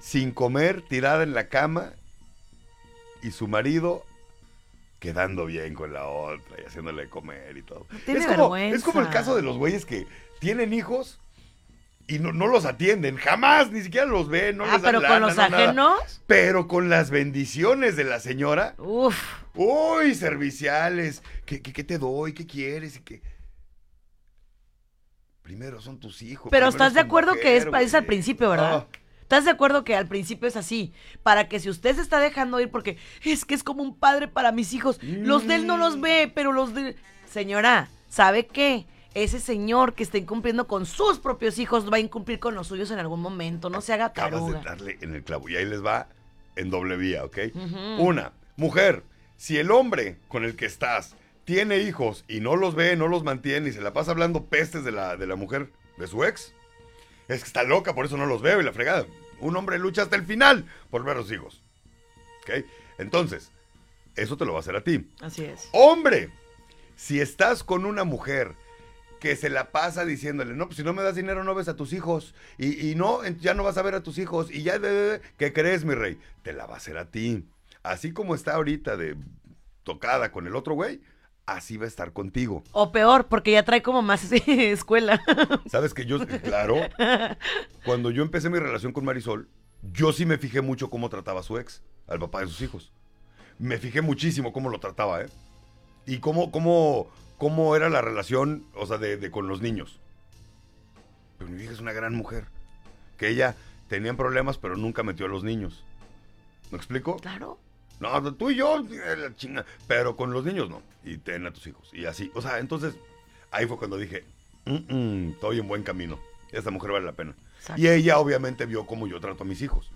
Sin comer, tirada en la cama y su marido quedando bien con la otra y haciéndole comer y todo. tiene es, como, vergüenza. es como el caso de los güeyes que tienen hijos y no, no los atienden, jamás, ni siquiera los ven, no ah, les dan pero lana, con los no nada. ajenos. Pero con las bendiciones de la señora, Uf. uy, serviciales, ¿qué, qué, qué te doy? ¿Qué quieres? Y que... Primero son tus hijos. Pero estás es de acuerdo que es, es al principio, ¿verdad? Ah. ¿Estás de acuerdo que al principio es así? Para que si usted se está dejando ir porque es que es como un padre para mis hijos, los de él no los ve, pero los de... Señora, ¿sabe qué? Ese señor que está incumpliendo con sus propios hijos va a incumplir con los suyos en algún momento. No se haga Acabas taruga. de darle en el clavo. Y ahí les va en doble vía, ¿ok? Una, mujer, si el hombre con el que estás tiene hijos y no los ve, no los mantiene y se la pasa hablando pestes de la, de la mujer, de su ex, es que está loca, por eso no los veo y la fregada. Un hombre lucha hasta el final por ver a los hijos. ¿Ok? Entonces, eso te lo va a hacer a ti. Así es. Hombre, si estás con una mujer que se la pasa diciéndole, no, pues si no me das dinero no ves a tus hijos. Y, y no, ya no vas a ver a tus hijos. Y ya, ¿qué crees, mi rey? Te la va a hacer a ti. Así como está ahorita de tocada con el otro güey, así va a estar contigo. O peor, porque ya trae como más escuela. Sabes que yo, claro, cuando yo empecé mi relación con Marisol, yo sí me fijé mucho cómo trataba a su ex, al papá de sus hijos. Me fijé muchísimo cómo lo trataba, ¿eh? Y cómo, cómo, cómo era la relación, o sea, de, de con los niños. Pero mi vieja es una gran mujer. Que ella tenían problemas, pero nunca metió a los niños. ¿Me explico? Claro. No, tú y yo, eh, la chinga. Pero con los niños no. Y ten a tus hijos. Y así. O sea, entonces, ahí fue cuando dije, "Mm, mm, estoy en buen camino. Esta mujer vale la pena. Exacto. Y ella obviamente vio cómo yo trato a mis hijos.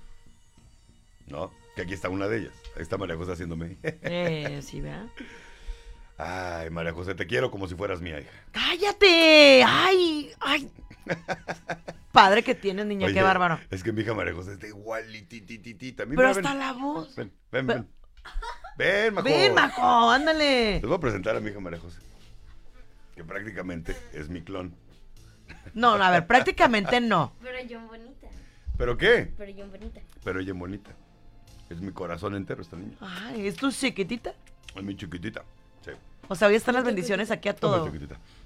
¿No? Que aquí está una de ellas. Ahí está María José haciéndome. Eh, sí, ¿verdad? Ay, María José, te quiero como si fueras mía, hija. ¡Cállate! ¡Ay! ¡Ay! Padre que tienes, niña, Oye, qué bárbaro. Es que mi hija María José está igualitititita. Pero hasta ven. la voz. Ven, ven, Pero- ven. Ven, Majo. Ven, Majo, ándale. Les voy a presentar a mi hija María José. Que prácticamente es mi clon. No, no, a ver, prácticamente no. Pero yo bonita. ¿Pero qué? Pero yo bonita. Pero ella es bonita. Es mi corazón entero esta niña. Ay, ¿es tu chiquitita? Es mi chiquitita. Sí. O sea, hoy están las bendiciones aquí a todo.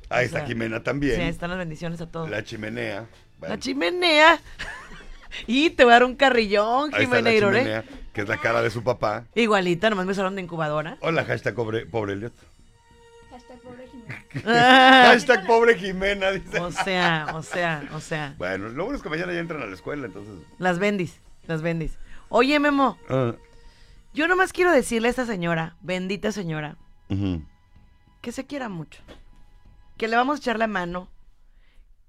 Ahí O está sea, Jimena Sí, también. ahí están las bendiciones a todo. La, La chimenea. Bueno, chimenea. y te voy a dar un carrillón, ahí está Jimena la Irore. chimenea, que es la cara de su papá. Igualita, nomás me usaron de incubadora. Hola, hashtag pobre, pobre Elliot. Hashtag pobre Jimena. Hashtag pobre Jimena, dice. o sea, o sea, o sea. Bueno, lo bueno es que mañana ya entran a la escuela, entonces. Las bendis, las bendis. Oye, Memo, Ah, yo nomás quiero decirle a esta señora, bendita señora, ujú. Que se quiera mucho. Que le vamos a echar la mano,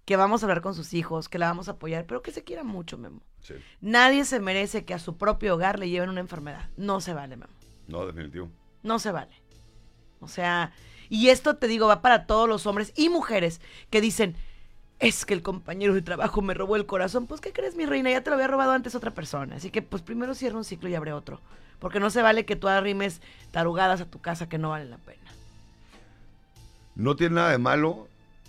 que vamos a hablar con sus hijos, que la vamos a apoyar, pero que se quiera mucho, Memo. Sí. Nadie se merece que a su propio hogar le lleven una enfermedad. No se vale, Memo. No, definitivo. No se vale. O sea, y esto te digo, va para todos los hombres y mujeres que dicen, es que el compañero de trabajo me robó el corazón. Pues, ¿qué crees, mi reina? Ya te lo había robado antes otra persona. Así que, pues, primero cierra un ciclo y abre otro. Porque no se vale que tú arrimes tarugadas a tu casa que no valen la pena. No tiene nada de malo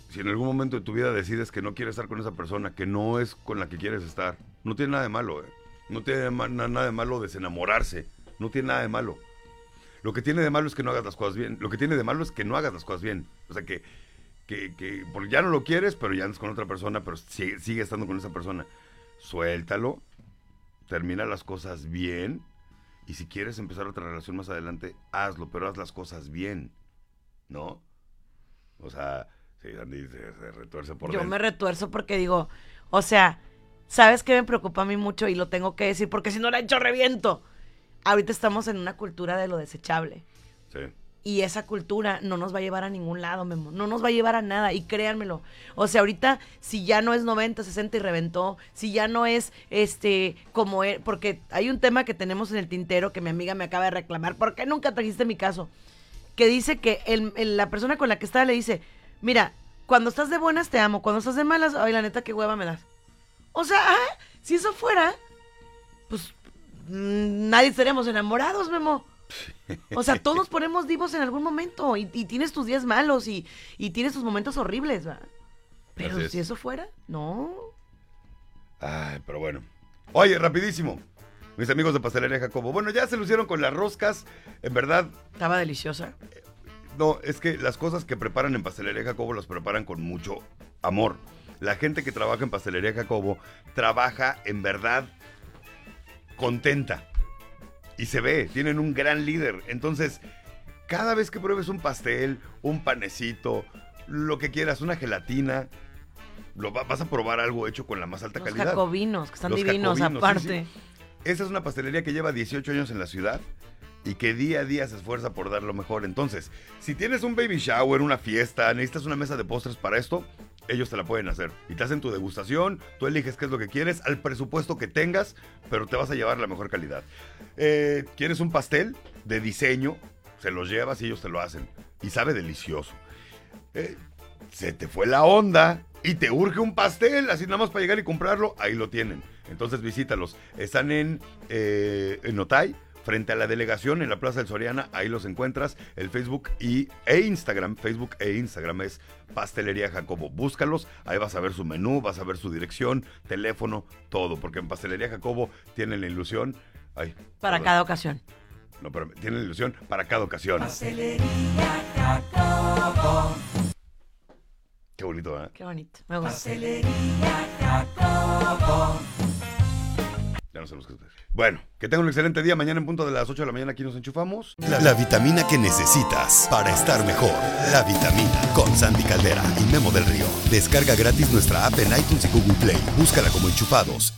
si en algún momento de tu vida decides que no quieres estar con esa persona, que no es con la que quieres estar. No tiene nada de malo, ¿eh? No tiene nada de malo desenamorarse. No tiene nada de malo. Lo que tiene de malo es que no hagas las cosas bien. Lo que tiene de malo es que no hagas las cosas bien. O sea, que, que, que porque ya no lo quieres, pero ya andas con otra persona, pero sigue, sigue estando con esa persona. Suéltalo, termina las cosas bien. Y si quieres empezar otra relación más adelante, hazlo, pero haz las cosas bien. ¿No? O sea, sí, Andy se, se retuerce por Yo dentro. me retuerzo porque digo, o sea, ¿sabes qué me preocupa a mí mucho? Y lo tengo que decir porque si no la hecho reviento. Ahorita estamos en una cultura de lo desechable. Sí. Y esa cultura no nos va a llevar a ningún lado, Memo. No nos va a llevar a nada. Y créanmelo. O sea, ahorita, si ya no es 90, 60 y reventó, si ya no es este, como er- porque hay un tema que tenemos en el tintero que mi amiga me acaba de reclamar. ¿Por qué nunca trajiste mi caso? Que dice que el- el- la persona con la que está le dice: Mira, cuando estás de buenas te amo, cuando estás de malas, ay, la neta, qué hueva me das. O sea, ah, si eso fuera, pues mm, nadie estaríamos enamorados, Memo. O sea, todos nos ponemos divos en algún momento y, y tienes tus días malos y, y tienes tus momentos horribles, ¿va? Pero Así es. si eso fuera, no. Ay, pero bueno. Oye, rapidísimo. Mis amigos de Pastelería Jacobo. Bueno, ya se lucieron con las roscas. En verdad, Estaba deliciosa. no, es que las cosas que preparan en Pastelería Jacobo las preparan con mucho amor. La gente que trabaja en Pastelería Jacobo trabaja en verdad contenta. Y se ve, tienen un gran líder. Entonces, cada vez que pruebes un pastel, un panecito, lo que quieras, una gelatina, lo va- vas a probar algo hecho con la más alta Los calidad. jacobinos, que están Los divinos jacobinos, sí, aparte. Esa es una pastelería que lleva 18 años en la ciudad y que día a día se esfuerza por dar lo mejor. Entonces, si tienes un baby shower, una fiesta, necesitas una mesa de postres para esto, ellos te la pueden hacer. Y te hacen tu degustación, tú eliges qué es lo que quieres, al presupuesto que tengas, pero te vas a llevar la mejor calidad. Eh, ¿Quieres un pastel de diseño? Se los llevas y ellos te lo hacen. Y sabe delicioso. Eh, se te fue la onda y te urge un pastel, así nada más para llegar y comprarlo, ahí lo tienen. Entonces visítalos. Están en, eh, en Otay, frente a la delegación en la Plaza del Soriana, ahí los encuentras, el Facebook y, e Instagram, Facebook e Instagram es Pastelería Jacobo. Búscalos, ahí vas a ver su menú, vas a ver su dirección, teléfono, todo, porque en Pastelería Jacobo tienen la ilusión. Ay, Para perdón. cada ocasión. No, pero tienen la ilusión para cada ocasión. Qué bonito, ¿eh? Qué bonito. Me gusta. Qué hacer. Bueno, que tengan un excelente día. Mañana en punto de las 8 de la mañana aquí nos enchufamos. La, la vitamina que necesitas para estar mejor. La vitamina con Sandy Caldera y Memo del Río. Descarga gratis nuestra app en iTunes y Google Play. Búscala como enchufados